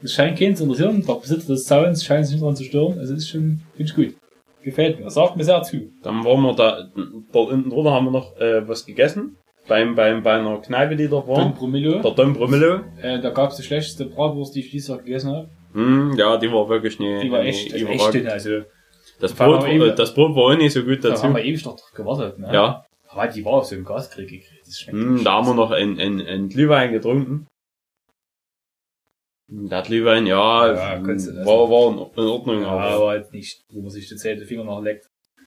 es scheint keinen zu interessieren. Der Besitzer des Zauns scheint sich nicht daran zu stören. Also es ist schon, finde ich gut. Gefällt mir. Sagt mir sehr zu. dann waren wir da, da unten drunter haben wir noch äh, was gegessen. Beim, beim, bei einer Kneipe, die da Don war. Promillo. Der Dom Brumelo. Äh, da gab es die schlechteste Bratwurst, die ich dieses Jahr gegessen habe. Hm, ja, die war wirklich ne, Die war echt, also echt dünn. Also Das Vor allem Brot, eben- äh, das Brot war auch nicht so gut da dazu. haben wir ewig noch gewartet. Ne? Ja, Aber die war auf so einem Gaskrieg gekriegt. Das schmeckt hm, nicht da haben wir noch ein, ein, ein Glühwein getrunken. Der Glühwein, ja, Ja, war, war in Ordnung, Ja, aber. aber halt nicht, wo man sich die Zähne Finger nachleckt.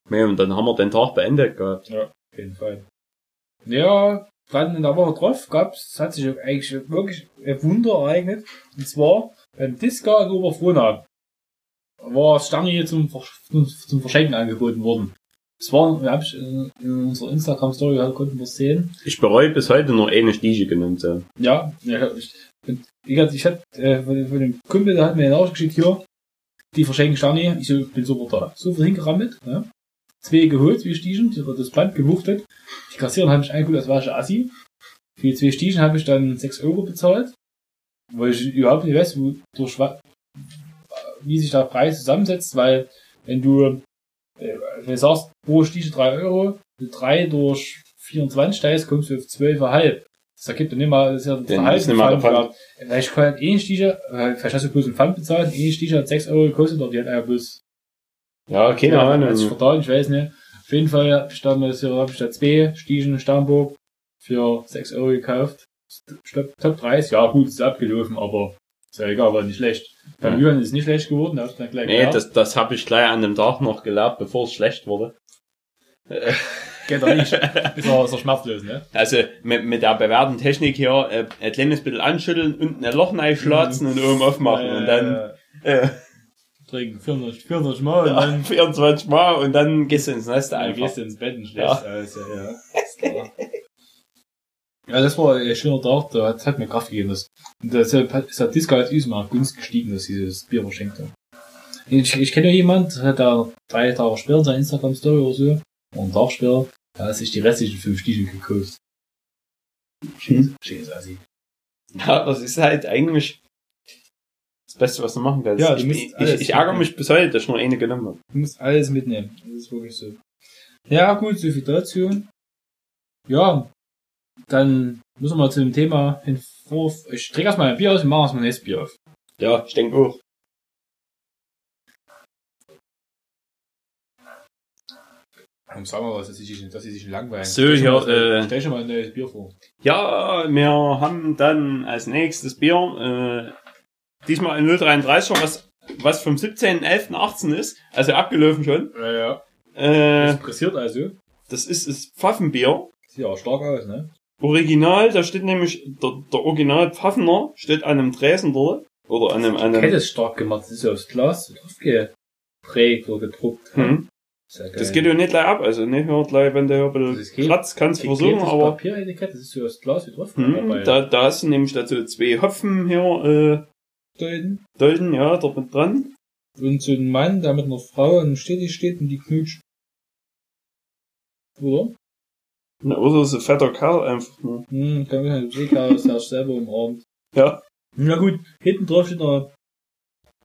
Nee, und dann haben wir den Tag beendet gehabt. Ja, auf jeden Fall. Ja, dann in der Woche drauf gab's, es hat sich eigentlich wirklich ein Wunder ereignet. Und zwar beim Disca in Oberfrohna war Stange zum, Ver- zum Verschenken angeboten worden. Es war, wir haben in, in unserer Instagram-Story halt konnten wir es sehen. Ich bereue bis heute nur eine Stiege genommen zu haben. Ja, ja ich, wie gesagt, ich hatte äh, von, von dem Kumpel, der hat mir nachgeschickt hier, die verschenken Stani, ich so, bin super da. So viel hingerammelt, ja. Zwei geholt, zwei Stiegen, die das Band gewuchtet. Die Kassiererin hat mich angeguckt, als war ich ein Assi. Für die zwei Stiegen habe ich dann 6 Euro bezahlt, weil ich überhaupt nicht weiß, wo, durch, wie sich der Preis zusammensetzt, weil wenn du, äh, wenn du sagst, pro Stiege 3 Euro, 3 durch 24 teilst, kommst du auf 12,5. Das ergibt dann immer, das ist ja ist der Pfand, ja. Vielleicht kann halt eh Stiege, äh, vielleicht hast du bloß einen Pfand bezahlt, eh Stiege hat 6 Euro gekostet, oder die hat einfach bloß Ja, keine ja, Ahnung. Hat sich vertan, ich weiß nicht. Auf jeden Fall hab ich damals, ja, hab ich da zwei Stiegen in Starnburg für 6 Euro gekauft. Top, Top 30, ja gut, ist abgelaufen, aber ist ja egal, war nicht schlecht. Beim Ja. Julian ist es nicht schlecht geworden, hast du dann gleich Nee, gelernt. das, das habe ich gleich an dem Tag noch gelernt, bevor es schlecht wurde. geht doch nicht. ist er, ist er schmerzlos, ne? Also mit, mit der bewährten Technik hier äh, ein kleines bisschen anschütteln, unten ein Loch reinschlatzen und oben aufmachen und dann äh, trinken 400, 400 Mal und ja, dann 24 Mal und dann gehst du ins Nest dann einfach. gehst du ins Bett und schläfst. Ja. Also, ja. Klar. Ja, das war ein schöner Tag, da hat, hat mir Kraft gegeben. Das, und deshalb hat, ist der Disco als Üsma günstig gestiegen, dass dieses Bier verschenkt hat. Ich, ich kenne ja jemand, der hat da drei Tage später seine Instagram-Story oder so, oder einen Tag später, da hat sich die restlichen fünf Stiefel gekauft. Hm. Scheiße, Assi. Ja, das ist halt eigentlich das Beste, was du machen kannst. Ja, du ich, musst ich, alles ich, ich ärgere mich bis heute, dass ich nur eine genommen habe. Du musst alles mitnehmen. Das ist wirklich so. Ja, gut, so viel dazu. Ja, dann müssen wir mal zu dem Thema hin vor. Ich trinke erstmal ein Bier aus und mache erstmal ein nächstes Bier auf. Ja, ich denke auch. Und sagen wir was, dass sie sich, dass sie sich langweilen. So, mal, äh, stell schon mal ein neues Bier vor. Ja, wir haben dann als nächstes Bier, äh, diesmal ein 033er, was, was vom 17.11.18 ist, also abgelaufen schon. Ja, ja. Äh, Das pressiert also. das ist das Pfaffenbier. Sieht auch stark aus, ne? Original, da steht nämlich, der, der Original Pfaffener steht an einem Tresen dort. Oder an einem, an Kette einem, ist stark gemacht. Das ist ja aufs Glas draufgeprägt oder gedruckt. hm. Ja. Das geht ja nicht gleich ab, also nicht nur gleich, wenn der hier ein Das ist bisschen kein- kratzt, kannst du versuchen, aber, Papieretikett, das ist so aufs Glas getroffen. hm, da, da hast du nämlich dazu zwei Hopfen hier, äh, Deuten. Dolden, ja, dort mit dran. Und so ein Mann, der mit einer Frau an stetig steht und die knutscht. Oder? Na, oder so ein fetter Kerl einfach nur. Hm, kann man nicht aus, der ist selber umarmt. Ja. Na gut, hinten drauf steht noch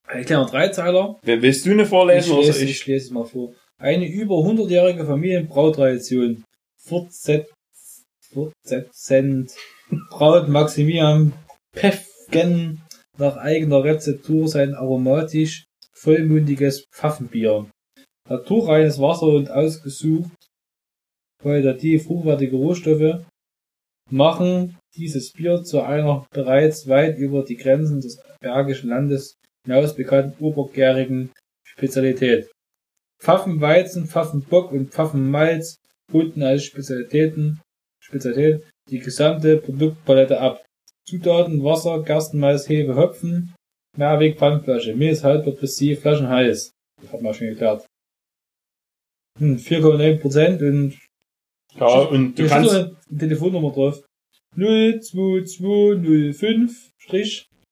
ein kleiner Dreizeiler. Wer- Willst du eine Ich vorlesen oder lese, ich ich? lese es mal vor. Eine über 100-jährige Familienbrautradition. Fortset, fortsetzend braut Maximilian Pefgen nach eigener Rezeptur sein aromatisch vollmundiges Pfaffenbier. Naturreines Wasser und ausgesucht qualitativ hochwertige Rohstoffe machen dieses Bier zu einer bereits weit über die Grenzen des Bergischen Landes hinaus bekannten obergärigen Spezialität. Pfaffenweizen, Pfaffenbock und Pfaffenmalz runden als Spezialitäten, Spezialität die gesamte Produktpalette ab. Zutaten, Wasser, Gerstenmalz, Hefe, Hopfen, Mehrweg, Pfandflasche, Milch, haltbar bis sie Flaschen heiß. Das hat man schon geklärt. Hm, 4,9% und Ja, und du kannst, noch eine Telefonnummer drauf. 02205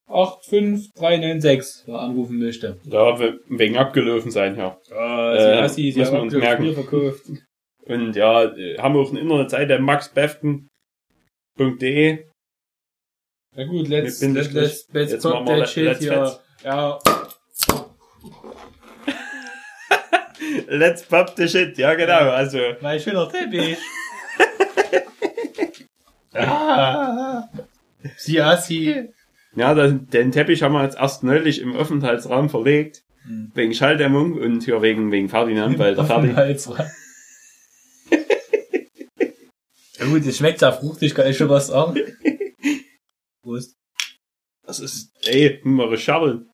85396, wer anrufen möchte. ja, we- wegen abgelaufen sein, ja. Ah, Äh, sie Assi, sie haben uns merken. Verkauft. Und ja, äh, haben wir auch eine Internetseite, maxbeften.de. Na gut, let's, let's, let's, let's machen wir that shit let's hier. fetz. Ja, Let's pop the shit, ja genau, also. mein schöner Teppich. Ah. Sie Assi. Ja, den, Teppich haben wir jetzt erst neulich im Aufenthaltsraum verlegt. Hm. Wegen Schalldämmung und hier wegen, wegen Ferdinand, weil der Ferdi, Hals rein. Ja gut, das schmeckt ja fruchtig, kann ich schon was sagen. Prost. Das ist, ey, mal recherchen.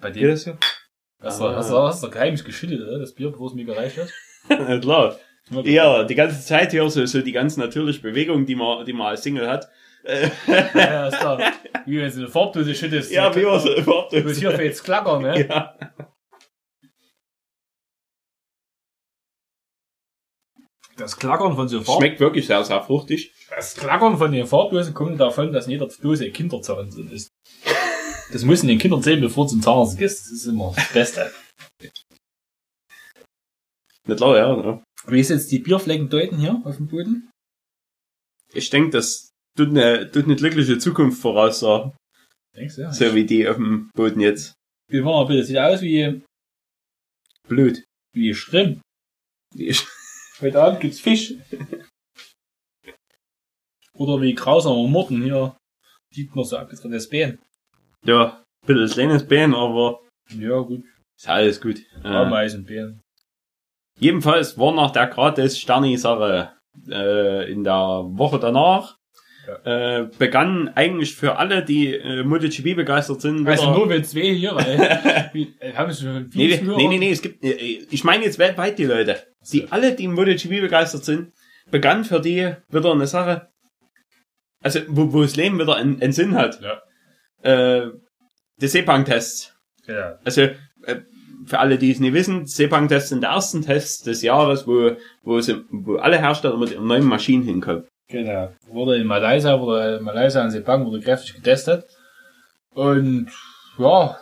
Bei Geht dir das hier? Hast du, hast du, hast du geheimlich geschüttet? Das Bier, bevor es mir gereicht hat. Ja, Klar. Ja, die ganze Zeit hier so, so die ganz natürliche Bewegung, die man, die man als Single hat. Ja, ist klar. Wie wenn du eine Farbdose schüttest. ja, wie man so überhaupt Du bist hier für jetzt klackern, ne? Ja. Das Klackern von so Farb Schmeckt wirklich sehr, sehr fruchtig. Das Klackern von den Farbdosen kommt davon, dass in jeder Dose Kinderzahn drin ist. Das muss in den Kindern sehen, bevor du zum Zahnarzt gehst. Das ist immer das Beste. Nicht klar, ja. ne? Wie ist jetzt die Bierflecken deuten hier auf dem Boden? Ich denke, das tut eine, tut eine glückliche Zukunft voraussagen. Denkst du, ja? So wie die auf dem Boden jetzt. Wie war ein Bild? Sieht aus wie, Blöd. wie Schrimp. Die ist- Heute Abend gibt's Fisch. Oder wie grausamer Morden hier. Sieht man so abgetrenntes Bein. Ja, ein bisschen kleines Bein, aber Ja, gut. ist alles gut. Äh, Ameisenbein. jedenfalls war nach der gratis Sterni-Sache äh, in der Woche danach äh, begann eigentlich für alle, die äh, MotoGP begeistert sind, Also nur wenn zwei hier, weil, wie, äh, haben sie schon Nee, viele nee, Zuhörer? nee, nee, nee, es gibt, äh, ich meine jetzt weltweit die Leute, die alle, die MotoGP begeistert sind, begann für die wieder eine Sache, also wo, wo das Leben wieder einen, einen Sinn hat. Ja. Äh, die Sepang-Tests. Ja. Also äh, für alle, die es nicht wissen, Sepang-Tests sind die ersten Tests des Jahres, wo, wo, sie, wo alle Hersteller mit ihren neuen Maschinen hinkommen. Genau. Wurde in Malaysia, wurde in Malaysia und Sepang wurde kräftig getestet. Und, ja,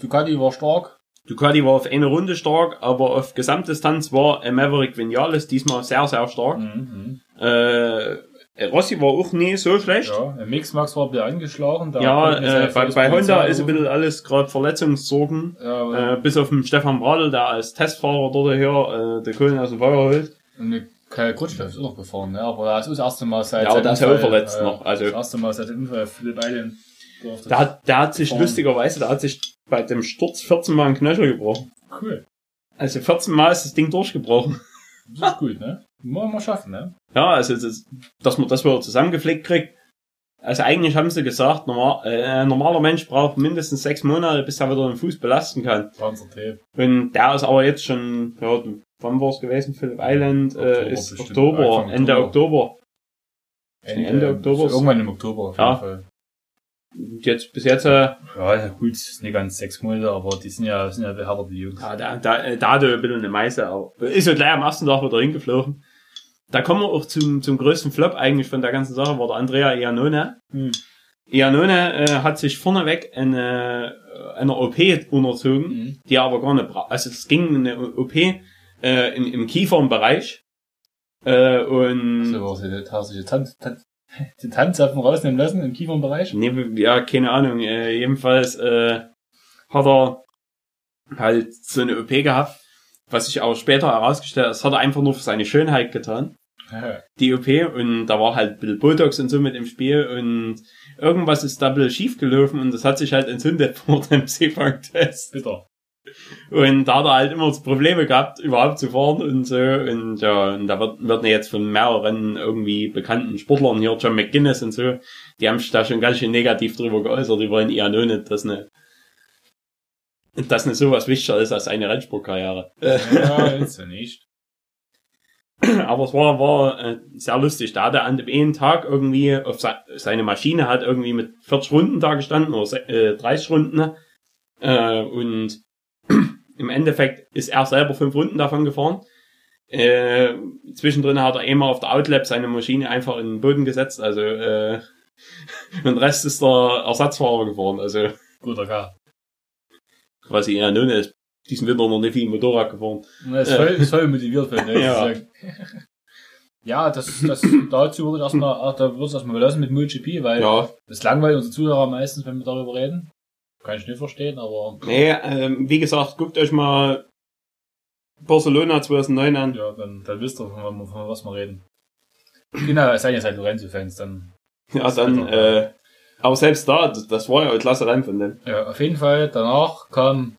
Ducati war stark. Ducati war auf eine Runde stark, aber auf Gesamtdistanz war Maverick Vinales diesmal sehr, sehr stark. Mhm. Äh, Rossi war auch nie so schlecht. Ja, Mixmax war ein bisschen angeschlagen. da Ja, wir äh, bei, bei Honda ist ein bisschen alles gerade Verletzungssorgen. Ja, Äh, bis auf den Stefan Bradl, der als Testfahrer dort hier äh, der Kohlen aus dem Feuer holt. und Kai Krutschlev ist auch noch gefahren, ne? aber das ist das erste Mal seit Ja, der ist auch verletzt äh, noch, also- Das erste Mal seit dem Unfall Philipp durfte. Der hat, der hat sich lustigerweise, der hat sich bei dem Sturz 14 Mal einen Knöchel gebrochen. Cool. Also 14 Mal ist das Ding durchgebrochen. Das ist gut, ne? Muss man schaffen, ne? Ja, also das, dass man das wieder zusammengepflegt kriegt. Also eigentlich haben sie gesagt, normal, äh, ein normaler Mensch braucht mindestens sechs Monate, bis er wieder den Fuß belasten kann. Und der ist aber jetzt schon, ja, wann war es gewesen? Phillip Island äh, Oktober ist Oktober, Anfang Ende Oktober. Ende, Oktober. Irgendwann im Oktober auf jeden Ja. Fall. Und jetzt bis jetzt, äh, Ja, ja gut, ist nicht ganz sechs Monate, aber die sind ja, sind ja härter die Jungs. ja, da, da, äh, da hat er ein bisschen eine Meise, aber ist ja gleich am ersten Tag wieder hingeflogen. Da kommen wir auch zum, zum größten Flop eigentlich von der ganzen Sache, war der Andrea Iannone. Hm. Iannone äh, hat sich vorneweg eine, eine OP unterzogen, Mhm. die er aber gar nicht braucht. Also es ging eine OP äh, im, im Kiefernbereich. Äh, und So war sie, da hast du die Tanz, Tanz, die Tanzapfen rausnehmen lassen im Kiefernbereich. Nee, ja, keine Ahnung. Äh, jedenfalls äh, hat er halt so eine OP gehabt, was sich auch später herausgestellt hat, das hat er einfach nur für seine Schönheit getan. die OP. Und da war halt ein bisschen Botox und so mit im Spiel und irgendwas ist da ein bisschen schief gelaufen und das hat sich halt entzündet vor dem Seefang-Test. Bitter. Und da hat er halt immer Probleme gehabt, überhaupt zu fahren und so. Und ja, und da wird, wird jetzt von mehreren irgendwie bekannten Sportlern hier, John McGuinness und so, die haben sich da schon ganz schön negativ drüber geäußert. Die wollen eher nur nicht, dass eine, dass eine sowas wichtiger ist als eine Rennsportkarriere. Ja, ist ja nicht. Aber es war, war äh, sehr lustig. Da hat er an dem einen Tag irgendwie auf se seine Maschine hat irgendwie mit 40 Runden da gestanden oder äh, 30 Runden. Äh, und im Endeffekt ist er selber fünf Runden davon gefahren. Äh, zwischendrin hat er einmal auf der Outlap seine Maschine einfach in den Boden gesetzt. Also äh, und den Rest ist der Ersatzfahrer gefahren. Also Guter Kerl. quasi ja nun ist diesen Winter noch nicht viel Motorrad gefahren. Er ist voll, ist voll motiviert für ne? Ja. Ja. Das, das, dazu würde ich erstmal, ach, da würde ich erstmal belassen mit MotoGP, weil Ja, das langweilt unsere Zuhörer meistens, wenn wir darüber reden. Kann ich nicht verstehen, aber Nee, ähm, wie gesagt, guckt euch mal Barcelona 2009 an. ja, dann, dann wisst ihr, von, von was wir reden. Genau, es seien jetzt halt Lorenzo-Fans, dann. Ja, dann, äh, aber selbst da, das, das war ja ein klasse Rennen von dem. Ja, auf jeden Fall, danach kam,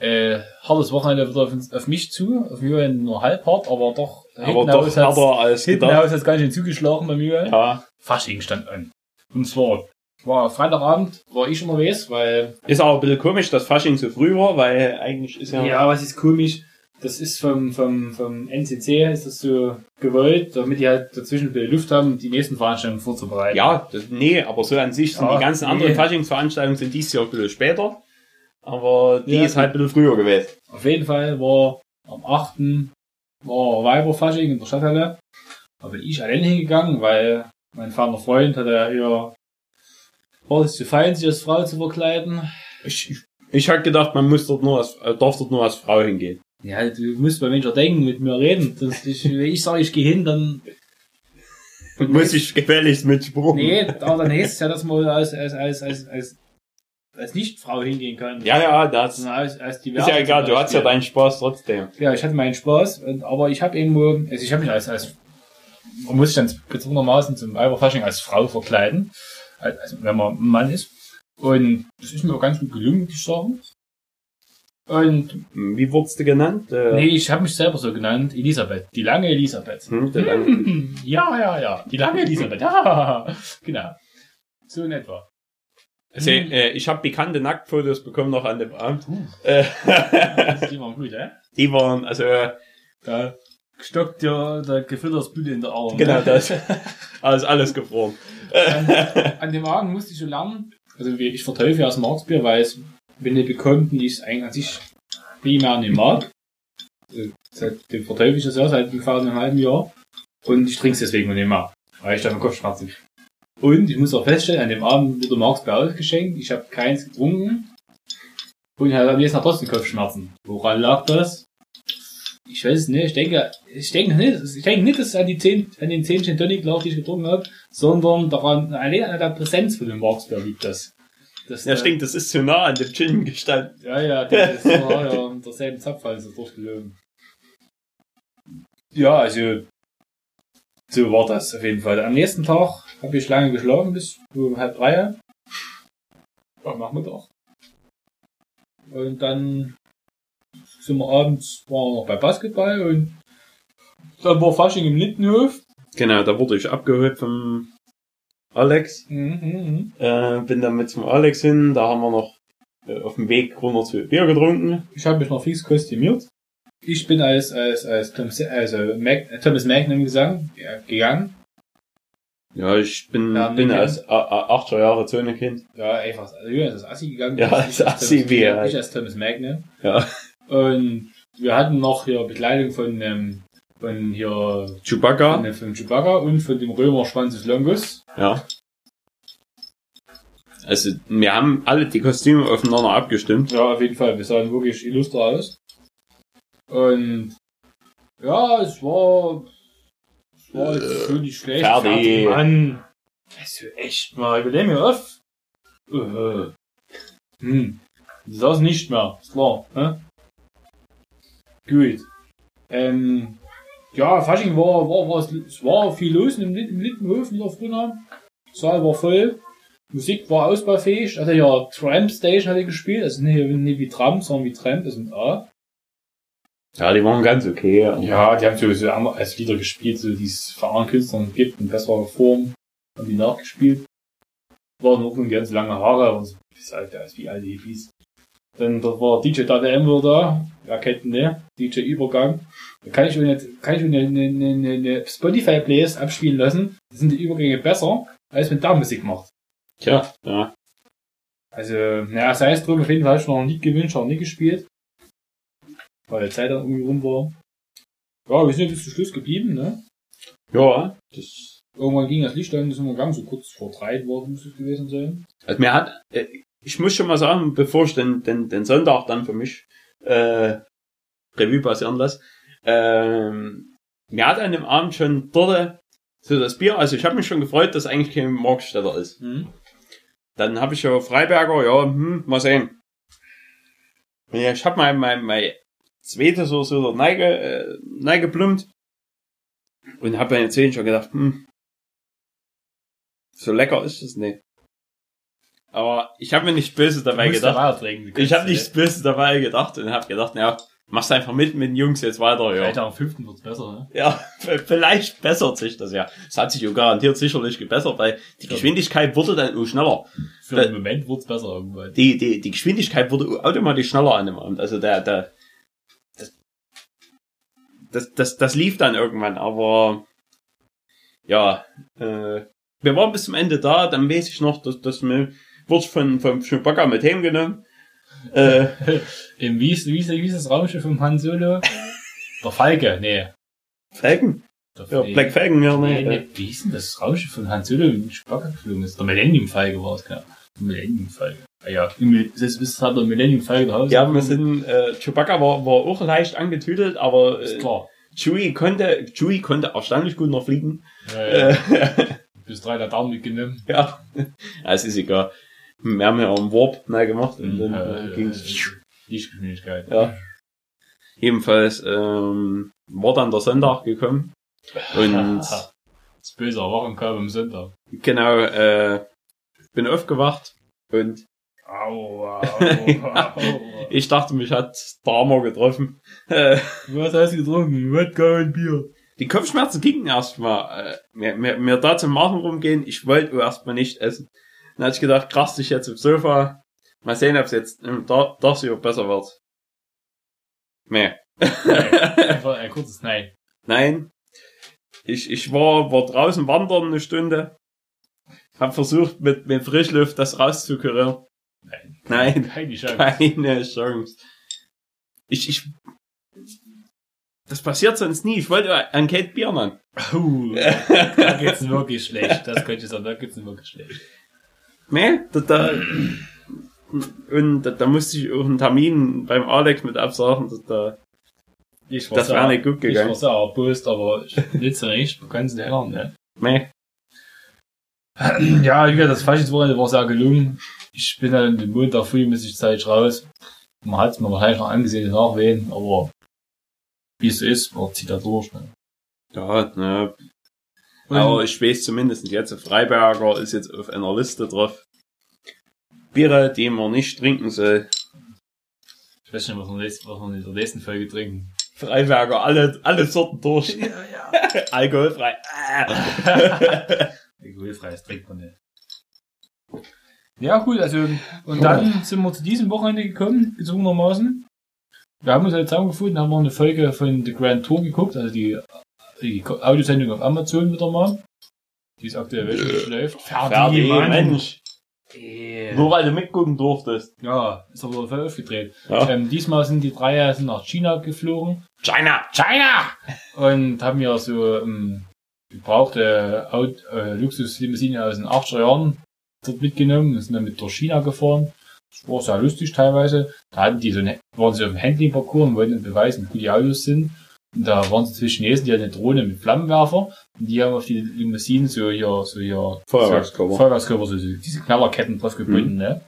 äh, hartes Wochenende wieder auf, uns- auf mich zu, auf Mühe nur halb hart, aber doch, Aber doch härter als hinten gedacht. raus hat's ganz schön zugeschlagen bei mir. Ja, Fasching stand an. Und zwar war Freitagabend, war ich unterwegs, weil Ist aber ein bisschen komisch, dass Fasching so früh war, weil eigentlich ist ja... Ja, was ist komisch? Das ist vom, vom, vom NCC ist das so gewollt, damit die halt dazwischen ein bisschen Luft haben, die nächsten Veranstaltungen vorzubereiten. Ja, das, nee, aber so an sich sind Ja, die ganzen nee. anderen Faschingsveranstaltungen sind dieses Jahr ein bisschen später. Aber die Ja. ist halt ein bisschen früher gewesen. Auf jeden Fall war am 8. war Weiberfasching in der Stadthalle. Da bin ich allein hingegangen, weil mein ferner Freund hatte ja hier war es zu fein, sich als Frau zu verkleiden. Ich, ich, ich hab gedacht, man muss dort nur als, äh, darf dort nur als Frau hingehen. Ja, du musst bei Menschen denken, mit mir reden. Das, ich, wenn ich sage, ich gehe hin, dann muss ich gefälligst mit Spruch. Nee, aber dann heißt es ja, dass man als, als, als, als, als, als Nicht-Frau hingehen kann. Ja, ja, das als, als ist ja egal, du hast ja deinen Spaß trotzdem. Ja, ich hatte meinen Spaß, und- aber ich habe irgendwo, also ich habe mich als, als, man muss sich dann gezwungenermaßen zum Weiberfasching als Frau verkleiden, als, also wenn man ein Mann ist. Und das ist mir auch ganz gut gelungen, muss ich sagen. Und Wie wurdest du genannt? Äh, nee, ich habe mich selber so genannt, Elisabeth, die lange Elisabeth. hm, der Lang- Hm, Ja, ja, ja, die lange Elisabeth, ja, genau. So in etwa. Also, äh, ich habe bekannte Nacktfotos bekommen noch an dem Abend. Äh, Die waren gut, hä? die waren, also, äh, Da stockt ja der Gefüttersbüte in der Arm. genau das. Alles, alles gefroren. An dem Abend musste ich so lernen, also ich verteufel ja das Marksbier, weil es, wenn ihr bekommt, die ich eigentlich an sich primär nicht mag. Also, Seitdem verteufel ich das ja seit ungefähr einem halben Jahr. Und ich trinke es deswegen nicht mehr, weil ich dann Kopfschmerzen. Und ich muss auch feststellen, an dem Abend wurde Marksbier ausgeschenkt, ich habe keins getrunken. Und ich hatte am nächsten Tag trotzdem Kopfschmerzen. Woran lag das? Ich weiß es nicht. Ich denke, ich denke nicht, ich denke nicht, dass es an die 10, an den 10 Gin Tonic lag, die ich getrunken habe, sondern daran, allein an der Präsenz von dem Marksbier liegt das. das Ja, stimmt, das ist so nah an dem Gin gestanden. Ja, ja, das war ja unter selben Zapfhall so durchgelöst. Ja, also, so war das auf jeden Fall. Am nächsten Tag habe ich lange geschlafen, bis um halb drei. Am Nachmittag. Und dann sind wir abends, waren wir noch bei Basketball und dann war Fasching im Lindenhof. Genau, da wurde ich abgeholt vom Alex. Mhm, mhm. Äh, bin dann mit zum Alex hin, da haben wir noch äh, auf dem Weg runter zu Bier getrunken. Ich habe mich noch fix kostümiert. Ich bin als, als, als Tom, also Mac, Thomas Magnum gesang, ja, gegangen. Ja, ich bin, Ja, bin als 8 Jahre Zonekind. Ja, einfach, also Julian ist als Assi gegangen. Ja, als Assi, wie er. Ich als Thomas Magnum. Ja. Und wir hatten noch hier Begleitung von, ähm, von hier, von, Chewbacca. dem- von Chewbacca und von dem Römer Schwanzus Longus. Ja. Also, wir haben alle die Kostüme aufeinander abgestimmt. Ja, auf jeden Fall. Wir sahen wirklich illustre aus. Und, ja, es war, war jetzt so nicht schlecht. fertig. Mann. Also echt mal, überlebe mir auf. Äh. Hm. Das saß nicht mehr, ist klar, ne? Gut. Ähm, ja, Fasching war, war, war, es war viel los im, im Littenhof in der Frühnacht. Saal war voll. Musik war ausbaufähig. Also ja, Tramp Station hatte gespielt. Also nicht, nicht wie Tramp, sondern wie Tramp, das ist mit A. Ja, die waren ganz okay. Ja, die haben so, so andere- als Lieder gespielt, so die es für andere Künstlern gibt, in besserer Form. Haben die nachgespielt. Waren auch nur ganz lange Haare und so. Ist halt, der ist wie alte Hippies. Dann da war DJ DDM wieder da. Wer kennt ne? DJ Übergang. Da kann ich eine, kann ich eine, eine, eine, eine Spotify-Playlist abspielen lassen. Da sind die Übergänge besser, als wenn da Musik macht. Tja, ja. Also, naja, sei es drum, auf jeden Fall hab ich noch ein Lied gewünscht, auch nie gespielt. Weil die Zeit dann irgendwie rum war. Ja, wir sind bis zum Schluss geblieben, ne? Ja, das, Irgendwann ging das Licht an, das sind wir gegangen, so kurz vor drei war muss es gewesen sein. also mir hat, äh, ich muss schon mal sagen, bevor ich den, den, den Sonntag dann für mich, äh, Revue passieren lasse, ähm, mir hat an dem Abend schon dort so das Bier, also ich habe mich schon gefreut, dass eigentlich kein Marktstädter ist. Hm? Dann habe ich ja Freiberger, ja, hm, mal sehen. Ja, ich habe mein, mein, mein zweites so, so Neige, äh, Neige plumpt. Und habe mir jetzt schon gedacht, hm, so lecker ist es nicht. Aber ich habe mir nicht böse dabei gedacht. Ich habe nichts Böses dabei gedacht und habe gedacht, ja, machst einfach mit mit den Jungs jetzt weiter, Vielleicht ja. am fünften wird's besser, ne? Ja, vielleicht bessert sich das ja. Es hat sich ja garantiert sicherlich gebessert, weil die Geschwindigkeit wurde dann auch schneller. Für den Moment wird's besser irgendwann. Die, die, die Geschwindigkeit wurde automatisch schneller an dem Abend. Also der, der, das, das, das lief dann irgendwann, aber ja, äh, wir waren bis zum Ende da, dann weiß ich noch, dass, dass mir wurde von, vom Chewbacca mit heimgenommen. Äh, Im, wie ist, wie ist, wie ist das Raumschiff vom Han Solo? Der Falke, nee. Falcon? Der, Ja, nee. Black Falcon, ja, Nee, nee. nee, wie hieß denn das Raumschiff von Han Solo mit Chewbacca geflogen ist? Der Millennium Falke war es, genau. Millennium Falke. Ah ja, das ist halt der Millennium der Haus. Ja, wir sind, äh, Chewbacca war, war auch leicht angetüdelt, aber Ist äh, klar. Chewie konnte, Chewie konnte erstaunlich gut noch fliegen. Ja, ja. Äh, Bis drei der Daumen mitgenommen. Ja, ja, es ist egal. Wir haben ja auch einen Warp neu gemacht und dann Äh, äh, ging's. Lichtgeschwindigkeit. Ja. Jedenfalls ähm, war dann der Sonntag gekommen und Das böse Erwachen kam am Sonntag. genau, äh, bin aufgewacht und Au, au, au. ich dachte, mich hat der Hammer getroffen. Äh, Was hast du getrunken? Wodka und Bier. die Kopfschmerzen gingen erstmal. Äh, mir, mir, mir da zum Machen rumgehen, ich wollte erstmal nicht essen. Dann hatte ich gedacht, krass dich jetzt aufs Sofa. Mal sehen, ob es jetzt im Tag hier besser wird. Nee. Einfach ein kurzes Nein. Nein. Ich, ich war, war draußen wandern eine Stunde. Hab versucht, mit, mit Frischluft das rauszukurieren. Nein. Nein, Keine Chance. keine Chance. Ich, ich, das passiert sonst nie. Ich wollte an Kate Bier an. Uh, da geht's wirklich schlecht. Das könnte ich sagen, da geht's wirklich schlecht. Nee, da, da, und da, da musste ich auch einen Termin beim Alex mit absagen. Da, da, Ich war das wäre nicht gut Ich war gegangen. sehr erbost, aber ich nicht so recht. Man kann es nicht ändern, ne? Nee. Ja, gesagt, das Faschingswochenende war sehr gelungen. Ich bin dann den Montag früh muss ich Zeit raus. Man hat es mir wahrscheinlich noch angesehen, nachwehen, aber wie es so ist, man zieht da durch. Ne? Ja, ne, Und Aber ich weiß zumindest jetzt, Freiberger ist jetzt auf einer Liste drauf. Biere, die man nicht trinken soll. ich weiß nicht, was wir, nächst, was wir in der nächsten Folge trinken. Freiberger, alle, alle Sorten durch. Ja, ja. Alkoholfrei. Alkoholfreies trinkt man nicht. Ja, gut, also, und dann sind wir zu diesem Wochenende gekommen, gezwungenermaßen. Wir haben uns halt zusammengefunden, haben wir eine Folge von The Grand Tour geguckt, also die, die Audiosendung auf Amazon wieder mal. Die ist aktuell wöchentlich läuft. Fertig, Mann. Mensch. Äh. Nur weil du mitgucken durftest. Ja, ist aber voll aufgedreht. Ja. Ähm, diesmal sind die drei sind nach China geflogen. China. China! Und haben ja so ähm, gebrauchte Aut äh, Luxuslimousine aus den 80er Jahren dort mitgenommen und sind dann mit durch China gefahren. Das war sehr lustig teilweise. Da hatten die so ein, waren sie auf dem Handling-Parcours und wollten beweisen, wie gut die Autos sind. Und da waren sie zwei Chinesen, die hatten eine Drohne mit Flammenwerfer. Und die haben auf die Limousinen so hier, so hier, Feuerwerkskörper. Feuerwerkskörper, so, so diese Knallerketten drauf gebunden, ne?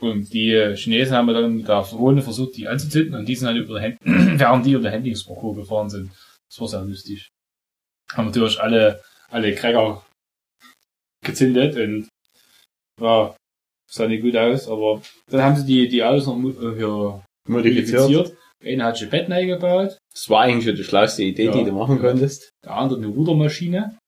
Und die Chinesen haben dann mit der Drohne versucht, die anzuzünden und die sind halt über den Hand während die über den Handlingsparcours gefahren sind. Das war sehr lustig. Haben natürlich alle, alle Cracker gezündet und ja, sah nicht gut aus, aber dann haben sie die, die Autos noch äh, hier Modifiziert. modifiziert. Der eine hat Bett neu gebaut, Das war eigentlich schon die schlauste Idee, Ja. die du machen konntest. der andere eine Rudermaschine.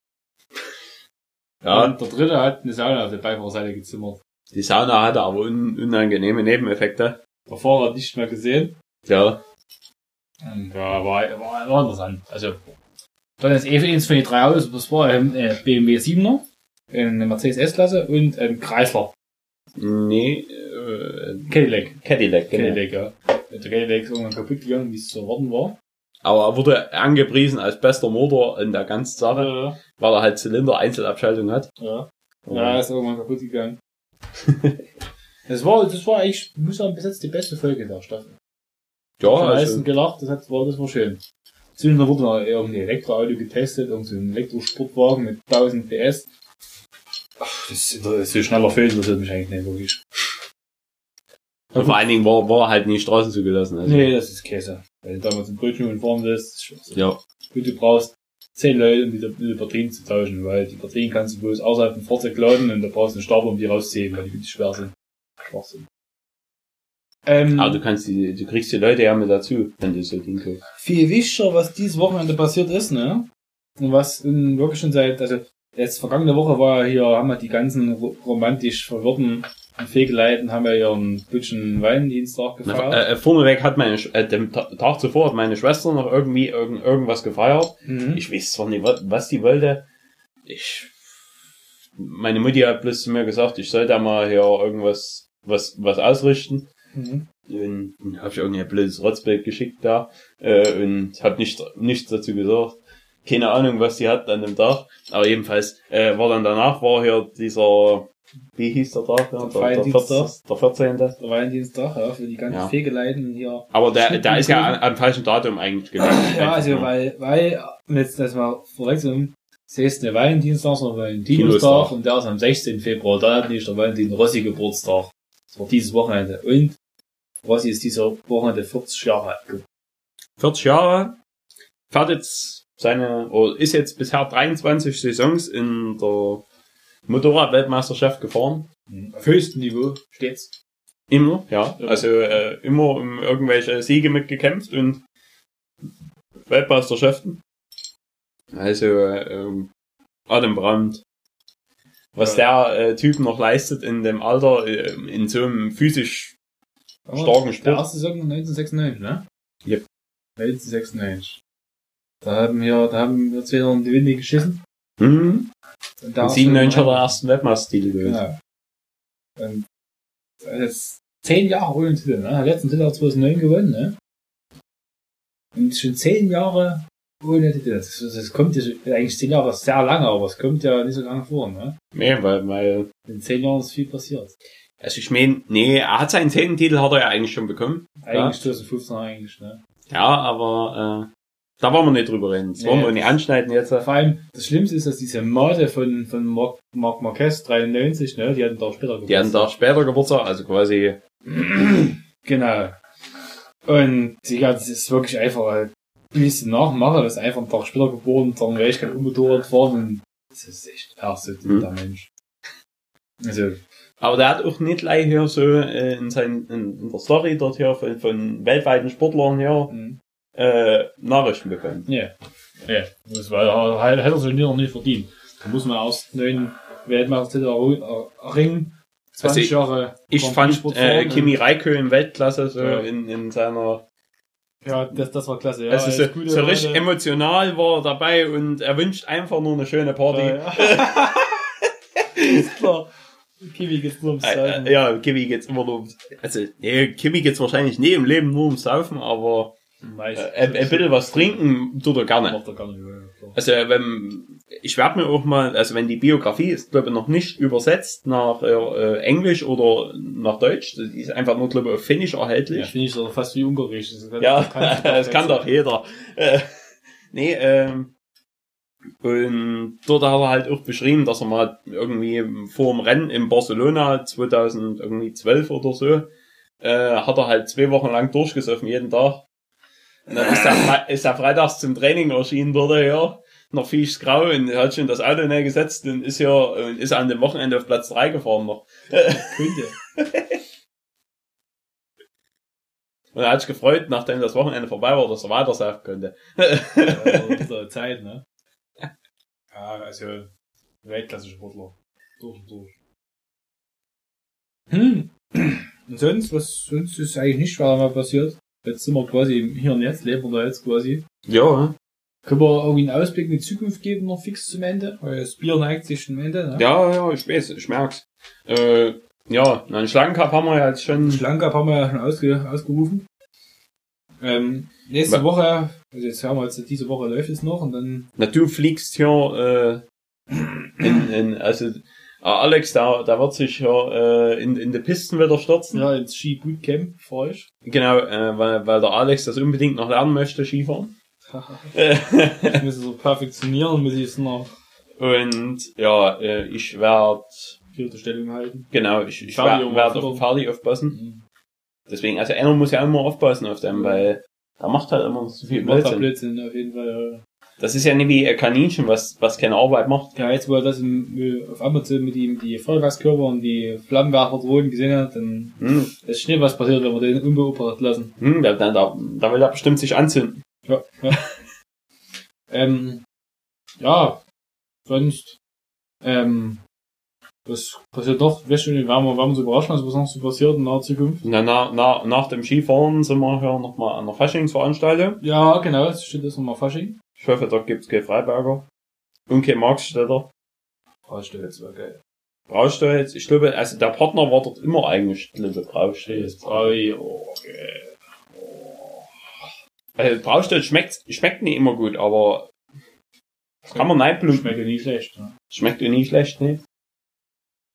Ja. Und der dritte hat eine Sauna auf der Beifahrerseite gezimmert. Die Sauna hatte aber un unangenehme Nebeneffekte. Der Fahrer hat nicht mehr gesehen. Ja. Und ja, war, war, war interessant. Also, dann ist eh eins von den drei Autos, das war ein äh, BMW 7er, eine Mercedes S-Klasse und ein Chrysler. Nee, äh, Cadillac. Cadillac, genau. Cadillac, ja. Der Cadillac ist irgendwann kaputt gegangen, wie es zu erwarten war. Aber er wurde angepriesen als bester Motor in der ganzen Sache, Ja, weil er halt Zylinder-Einzelabschaltung hat. ja. Ja, ist irgendwann kaputt gegangen. das war, das war eigentlich, ich muss sagen, bis jetzt die beste Folge der Staffel. ja am meisten also, gelacht, das, hat, war, das war schön. Zwischendurch wurde noch irgendein Elektroauto getestet, irgend so ein Elektrosportwagen mit 1000 PS. Ach, das ist, das ist so schneller Film, interessiert mich eigentlich nicht wirklich. und vor allen Dingen war, war halt nie Straßen zugelassen. Also. Nee, das ist Käse. Wenn du damals ein Brötchen und fahren willst. Ja. Gut, du brauchst 10 Leute, um die, die Batterien zu tauschen, weil die Batterien kannst du bloß außerhalb vom Fahrzeug laden und da brauchst du einen Stapel, um die rauszuheben, weil die wirklich schwer sind. Schwachsinn. Ähm, Aber du kannst die, du kriegst die Leute ja mit dazu, wenn du so Ding guckst. viel wichtiger, was dieses Wochenende passiert ist, ne? Und was in, wirklich schon seit, also jetzt vergangene Woche war hier, haben wir die ganzen ro- romantisch verwirrten Fegeleiten, haben wir ihren Bütchen Valentinstag Na, gefeiert. äh, äh, vorneweg hat meine, Sch- äh, dem Ta- Tag zuvor hat meine Schwester noch irgendwie irgend, irgendwas gefeiert. mhm. Ich weiß zwar nicht, wa- was die wollte. Ich, meine Mutti hat bloß zu mir gesagt, ich soll da mal hier irgendwas, was, was ausrichten. Mhm. Und dann habe ich irgendwie ein blödes Rotzbild geschickt da, äh, und habe nicht, nichts dazu gesagt. Keine Ahnung, was die hat an dem Tag. Aber jedenfalls, äh, war dann danach, war hier dieser, wie hieß der Tag? Ja, Der der, der, Valentinstag. 14. der 14. Der Valentinstag, ja, für die ganzen Ja. Fegeleiten hier. Aber der, der ist ja am, falschen Datum eigentlich gelegt. Ja, also, weil, weil, um jetzt das mal vorwegzunehmen, es ist der Valentinstag, sondern Valentinstag und der ist am 16. Februar, da hat nicht der Valentin Rossi Geburtstag. Das war dieses Wochenende. Und Rossi ist dieser Wochenende 40 Jahre alt geworden. 40 Jahre, fährt jetzt seine, oder ist jetzt bisher 23 Saisons in der Motorrad-Weltmeisterschaft gefahren. Auf höchstem Niveau steht's. Immer, ja. Ja. Also äh, immer um irgendwelche Siege mitgekämpft und Weltmeisterschaften. Also äh, ähm, atemberaubend. Was der äh, Typ noch leistet in dem Alter, äh, in so einem physisch starken Der Sport. erste Saison 1996, ne? Yep. 1996. Da haben wir, da haben wir zwei noch in die Winde geschissen. Mhm. Und Und 97 hat er ersten Weltmeistertitel gewesen. Genau. Und jetzt zehn Jahre ohne Titel, ne? Letzten Titel hat 2009 gewonnen, ne? Und schon zehn Jahre ohne Titel. Das, das, kommt ja eigentlich zehn Jahre, das ist sehr lange, aber es kommt ja nicht so lange vor, ne? Nee, weil, weil In zehn Jahren ist viel passiert. Also ich meine, nee, er hat seinen zehnten Titel hat er ja eigentlich schon bekommen. Eigentlich 2015 eigentlich, ne? Ja, aber äh, da wollen wir nicht drüber reden. Das wollen Nee. wir nicht anschneiden jetzt. Vor allem, das Schlimmste ist, dass diese Morde von, von Marc, Marc Marquez 93, ne? Die hatten da später Die hatten da später Geburtstag, also quasi. Genau. Und die das ist wirklich einfach, halt, wie ich es nachmache, das ist einfach einen Tag später geboren, dann wäre ich kein Motorrad fahren und das ist echt erste Hm. der Mensch. Also, Aber der hat auch nicht gleich hier so äh, in, sein, in, in der Story dort hier von, von weltweiten Sportlern hier hm. Äh, Nachrichten bekommen. ja. Ja, das war, halt, hätte er sich noch nicht verdient. Da muss man aus neuen Weltmeistertitel erringen. 20 Also Jahre. Ich fand äh, Kimi Räikkönen Weltklasse so Ja. in, in seiner Ja, das, das war klasse. Ja, also so, so richtig Leute. emotional war er dabei und er wünscht einfach nur eine schöne Party. Ja, ja. ist klar. Kiwi geht's nur ums Äh, Saufen. äh, ja, Kimi geht's immer nur ums, also, nee, Kimi geht's wahrscheinlich nie im Leben nur ums Saufen, aber Nice. äh, ein, ein bisschen was trinken tut er gerne. Macht er nicht, ja. Also, wenn, ich werde mir auch mal, also wenn die Biografie ist, glaube ich, noch nicht übersetzt nach äh, Englisch oder nach Deutsch, die ist einfach nur, glaube ich, auf Finnisch Ja, erhältlich. finde ich so fast wie Ungarisch. Das kann- Ja, kann- das kann doch jeder. Äh, nee, ähm, und dort hat er halt auch beschrieben, dass er mal irgendwie vor dem Rennen in Barcelona 2012 oder so, äh, hat er halt zwei Wochen lang durchgesoffen, jeden Tag. Und dann ist er, ist er freitags zum Training erschienen dort, ja, noch fies grau und hat schon das Auto näher gesetzt und ist ja, und ist an dem Wochenende auf Platz drei gefahren noch. Könnte. Und er hat sich gefreut, nachdem das Wochenende vorbei war, dass er weiter saufen konnte. Ja, ist Zeit, ne? Ja, also Weltklasse-Sportler. Durch und durch. Hm. Und sonst, was sonst ist eigentlich nicht weiter mal passiert. Jetzt sind wir quasi im Hier und Jetzt, leben wir da jetzt quasi. Ja, Können wir irgendwie einen Ausblick in die Zukunft geben, noch fix zum Ende? Weil das Bier neigt sich zum Ende, ne? Ja, ja, ich weiß, ich merk's. Äh, ja, einen Schlangencup haben wir ja jetzt schon. Schlangencup haben wir ja schon ausge, ausgerufen. Ähm, nächste Woche, also jetzt haben wir jetzt, diese Woche läuft es noch und dann Na, du fliegst hier, äh, in, in, also, äh, Alex, da, da wird sich hier, äh, in, in die Pisten wieder stürzen. ja, ins Ski Bootcamp für euch. Genau, äh, weil, weil der Alex das unbedingt noch lernen möchte, Skifahren. Ich muss es so perfektionieren, muss ich es noch Und, ja, äh, ich werde, vierte Stellung halten. genau, ich, ich werde werd auf Ferdi aufpassen. Deswegen, also einer muss ja immer aufpassen auf dem, weil der macht halt immer so viel Macht da Blödsinn. Blödsinn auf jeden Fall. Das ist ja nicht wie ein Kaninchen, was, was keine Arbeit macht. Ja, jetzt, wo er das im, auf Amazon mit ihm die Feuerwerkskörper und die Flammenwerfer drohen gesehen hat, dann Hm, ist schnell was passiert, wenn wir den unbeobachtet lassen. hm, da, da, da, will er bestimmt sich anzünden. Ja, ja. ähm, ja, sonst, ähm, was passiert doch? Wir haben, wir haben uns überrascht, was noch so passiert in naher Zukunft. Na, na, na, nach dem Skifahren sind wir hier nochmal an der Faschingsveranstaltung. Ja, genau, jetzt steht das nochmal Fasching. Ich hoffe, da gibt's kein Freiberger. Und kein Marktstädter. Brauchstelle, war geil. Brauchst du jetzt? Ich glaube, also der Partner war dort immer eigentlich Liebe Brauchst Jetzt, Brei, oh, geil. Also Brauchst schmeckt, schmeckt nicht immer gut, aber kann man reinbluten. Schmeckt ja nicht schlecht, ne? Schmeckt ja nicht schlecht, ne?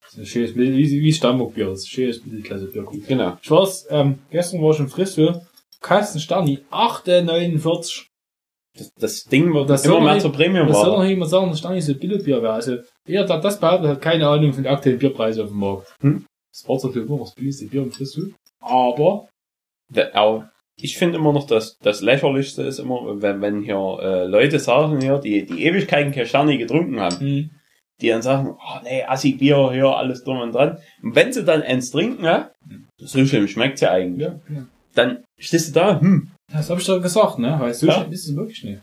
Das ist ein schönes, Mittel- wie, wie Stammburgbier, das ist ein schönes Mittelklasse-Bier. Genau. Ich weiß, ähm, gestern war ich im Frisbee, Kasten Sterni, 8,49. Das, das Ding wird Das immer mehr zur Premium Was soll noch jemand sagen, dass Sterni so Billigbier wäre? Also, jeder, der das behauptet, hat keine Ahnung von den aktuellen Bierpreisen auf dem Markt. Hm? Das war zwar immer das billigste Bier im Frisbee, aber, Aber ich finde immer noch, dass das lächerlichste ist immer, wenn, wenn hier äh, Leute sagen hier, die, die Ewigkeiten Sterne getrunken haben, hm, die dann sagen, oh nee, Assi Bier hier, alles drum und dran. Und wenn sie dann eins trinken, ja, so schlimm schmeckt's ja eigentlich. ja, ja. Dann stehst du da, hm, Das habe ich doch gesagt, ne? Weil so Ja. schlimm ist es wirklich nicht.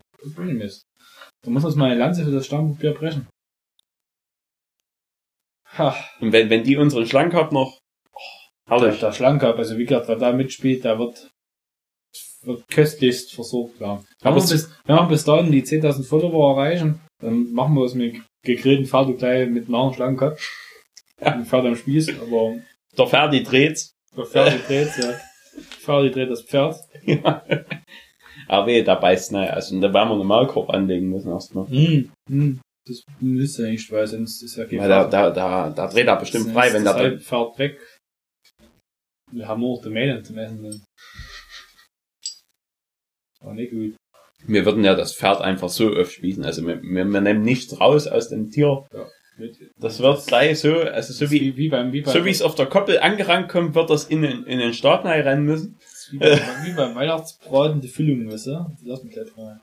Da muss uns mal eine Lanze für das Stammburgbier brechen. Ha, Und wenn, wenn die unseren Schlank noch, oh, der, herrlich. der Schlanker, also wie gesagt, wer da mitspielt, der wird, wird köstlichst versorgt werden. Wenn wir, bis, wenn wir bis dahin die 10.000 Follower erreichen, dann machen wir es mit gegrillten Pferd gleich mit einem anderen Schlangenkopf. Ja. Ein Pferd am Spieß, aber Der Ferdi dreht's. der Pferd dreht, ja. Pferd dreht das Pferd. Ja. Aber weh, da beißt ne, also da werden wir einen Maulkorb anlegen müssen erstmal. Hm, hm. Das müsste ja nicht, weil sonst ist ja kein Weil da, da, da, da dreht er bestimmt Sonst frei, wenn das der halt fährt weg. Wir haben nur noch die Mähne zum Essen. Dann. War nicht gut. Wir würden ja das Pferd einfach so aufspießen. Also wir, wir, wir nehmen nichts raus aus dem Tier. Mit, Das wird gleich so, also so wie, wie, beim, wie beim, so wie es auf der Koppel angerannt kommt, wird das in den, in den Stab rein müssen. wie beim, wie beim Weihnachtsbraten die Füllung, weißt du? Die lassen gleich rein.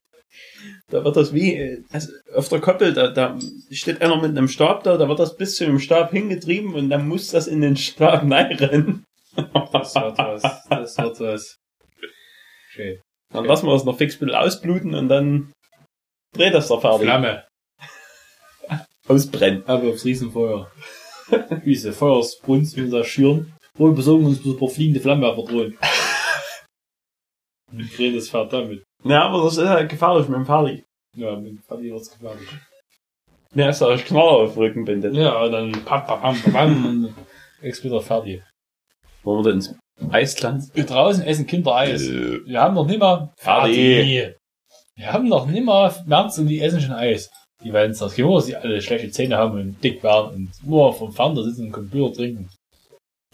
Da wird das wie, also auf der Koppel, da, da steht einer mit einem Stab da, da wird das bis zu dem Stab hingetrieben und dann muss das in den Stab rein. Das wird was. Das wird was. Schön. Dann lassen wir es noch fix ein bisschen ausbluten und dann dreht das der fertig. Flamme. Ausbrennen. Aber aufs Riesenfeuer. Wie sie Feuersbrunst mit der Schüren. Wohl besorgen uns paar fliegende Flammenwerfer drohen. Und das Pferd damit. Ja, aber das ist halt gefährlich mit dem Ferdi. Ja, mit dem Pferd wird's gefährlich. Ja, ist da Knaller auf dem Rücken bindet. Ja, und dann pam, pam, pam, pam, und explodiert fertig. Wollen wir denn ins Eisland? Wir draußen essen Kinder Eis. Wir haben noch nimmer Fertig. Wir haben noch nimmer März und die essen schon Eis. Die werden es das gehen, dass die alle schlechte Zähne haben und dick werden und nur vom Fernseher sitzen und Computer trinken.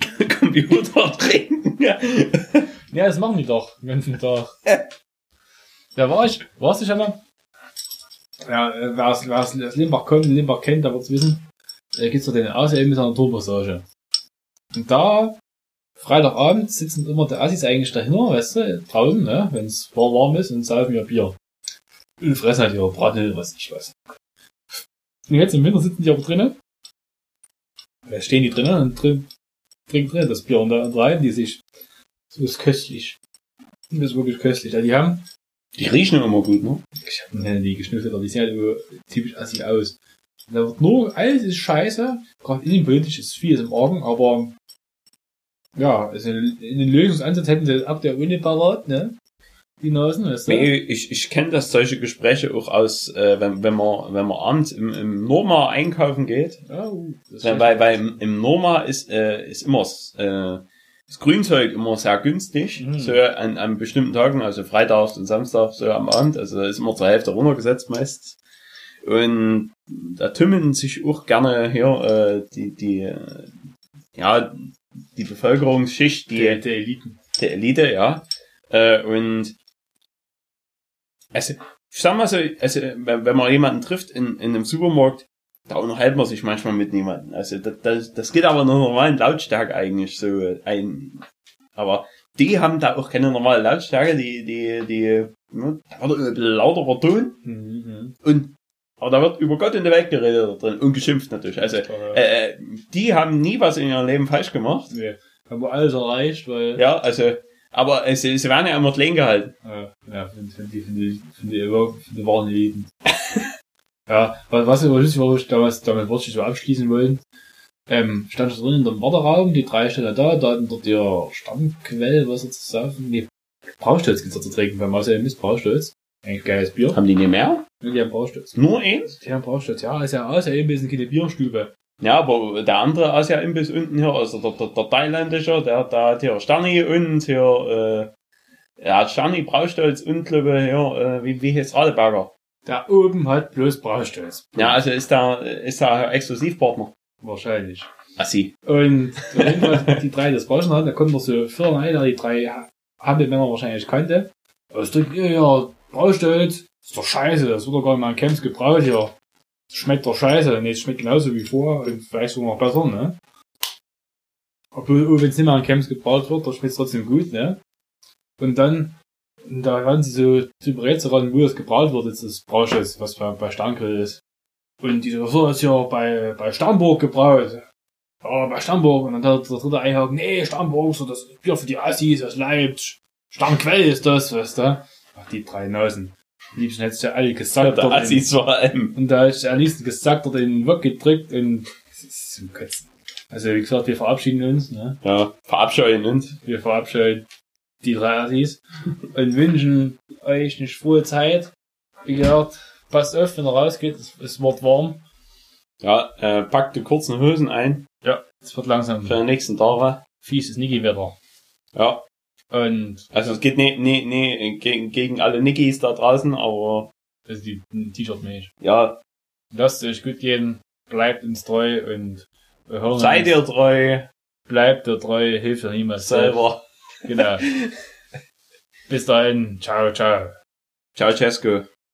Computer trinken. Ja. Ja, das machen die doch den ganzen Tag. Ja, war ich? Warst du schon mal? Ja, äh, wer aus, wer aus Limbach kommt, Limbach kennt, der wird's wissen. Da gibt's doch den ASL mit einer Turbossage. Und da, Freitagabend, sitzen immer die Assis eigentlich dahinter, weißt du, draußen, ne, wenn's warm, warm ist und saufen ihr Bier. Und fressen halt ihre Bratnudeln, was ich weiß. Und jetzt im Winter sitzen die aber drinnen. Da stehen die drinnen und drin, trinken drinnen das Bier und da unterhalten die sich. Das ist köstlich. Das ist wirklich köstlich. Ja, die haben, Die riechen immer gut, ne? ich habe ne, die geschnüffelt, aber die sehen halt immer typisch assi aus. Da wird nur, alles ist scheiße. Gerade innenpolitisch ist vieles im Argen, aber ja, also in den Lösungsansatz hätten sie ab der Uni parat, ne? Die Nasen, weißt du? Nee, ich, ich kenne das solche Gespräche auch aus, äh, wenn, wenn man wenn man abends im, im Norma einkaufen geht. Ja, uh, das Weil, weil, im, im Norma ist, äh, ist immer äh, das Grünzeug immer sehr günstig, Mhm. so an, an bestimmten Tagen, also freitags und samstags so am Abend, also da ist immer zur Hälfte runtergesetzt meistens. Und da tümmeln sich auch gerne hier äh, die, die, äh, ja, die Bevölkerungsschicht, die, der, der Eliten. der Elite, ja. Äh, und also, ich sag mal so, also, wenn, man jemanden trifft in, in einem Supermarkt, da unterhält man sich manchmal mit niemandem. Also das, das, das geht aber in einer normalen Lautstärke eigentlich so ein. Aber die haben da auch keine normale Lautstärke, die, die, die ne, da wird ein lauterer Ton Mhm. und aber da wird über Gott in der Welt geredet da drin und geschimpft natürlich. Also äh, äh, die haben nie was in ihrem Leben falsch gemacht. nee, haben wir alles erreicht, weil Ja, also, aber äh, sie, sie werden ja immer gehalten. äh, ja, finde find die, finde die, finde die, wirklich- finde waren Eliten. ja, was, was aber lustig war, wo ich damals damit Wortschritt so abschließen wollen, ähm, stand drin in dem Warteraum, die drei Stelle da, da hatten dort ihr Stammquell, was er zu saufen, nee, Braustolz gibt's da zu trinken, beim Marcel Mist Braustolz. Ein geiles Bier. Haben die nicht mehr? Die haben Braustolz. Nur eins? Die haben Braustolz, ja, ist ja aus, ja, eben ist keine Bierstube. Ja, aber der andere Asia-Imbiss unten hier, also der, der, der thailändische, der, der hat hier Sterni und hier, äh, er hat Sterni, Braustolz und, glaube hier, äh, wie, wie heißt Radeberger? Da oben hat bloß Braustolz. Ja, also ist da, ist da Exklusivpartner. Wahrscheinlich. Assi. Und die drei das Brauschen hatten, da konnten wir so Firmen ein, da die drei Hampelmänner wahrscheinlich kannte. Es trinkt ihr ja Braustolz. ist doch scheiße, das wird doch gar nicht mal in Camps gebraut hier. Das schmeckt doch scheiße. Nee, es schmeckt genauso wie vorher und vielleicht sogar noch besser, ne? Obwohl, wenn es nicht mehr in Camps gebraut wird, dann schmeckt es trotzdem gut, ne? Und dann, da waren sie so zu berät ran, wo das gebraut wird, jetzt das Braustolz, was bei, bei Sterngrill ist. Und die so, ist ja bei, bei Starnburg gebraut. Ja, bei Starnburg. Und dann hat der dritte einhaken, nee, Starnburg, so das Bier für die Assis aus Leipzig. Starnquell ist das, weißt du? Ach, die drei Nasen. Am liebsten hättest du ja alle Ja, gesagt. der in- Assis vor allem. Und da ist am liebsten gesagt, in den Wok gedrückt und das ist zum Kotzen. Also, wie gesagt, wir verabschieden uns, ne? Ja, verabscheuen uns. Wir verabscheuen die drei Assis und wünschen euch eine frohe Zeit. Wie gesagt, passt auf, wenn ihr rausgeht, es, es wird warm. Ja, äh, packt die kurzen Hosen ein Ja, es wird langsam für die nächsten Tage. fieses Niki-Wetter. Ja, Und also es geht nicht, nicht, nicht gegen, gegen alle Nickys da draußen, aber also die ein T-Shirt mäßig. ja, Lasst euch gut gehen, bleibt uns treu und hören seid ihr treu Bleibt ihr treu, hilft ihr niemals selber. Genau. Bis dahin, ciao, ciao. Ciao, Cesco.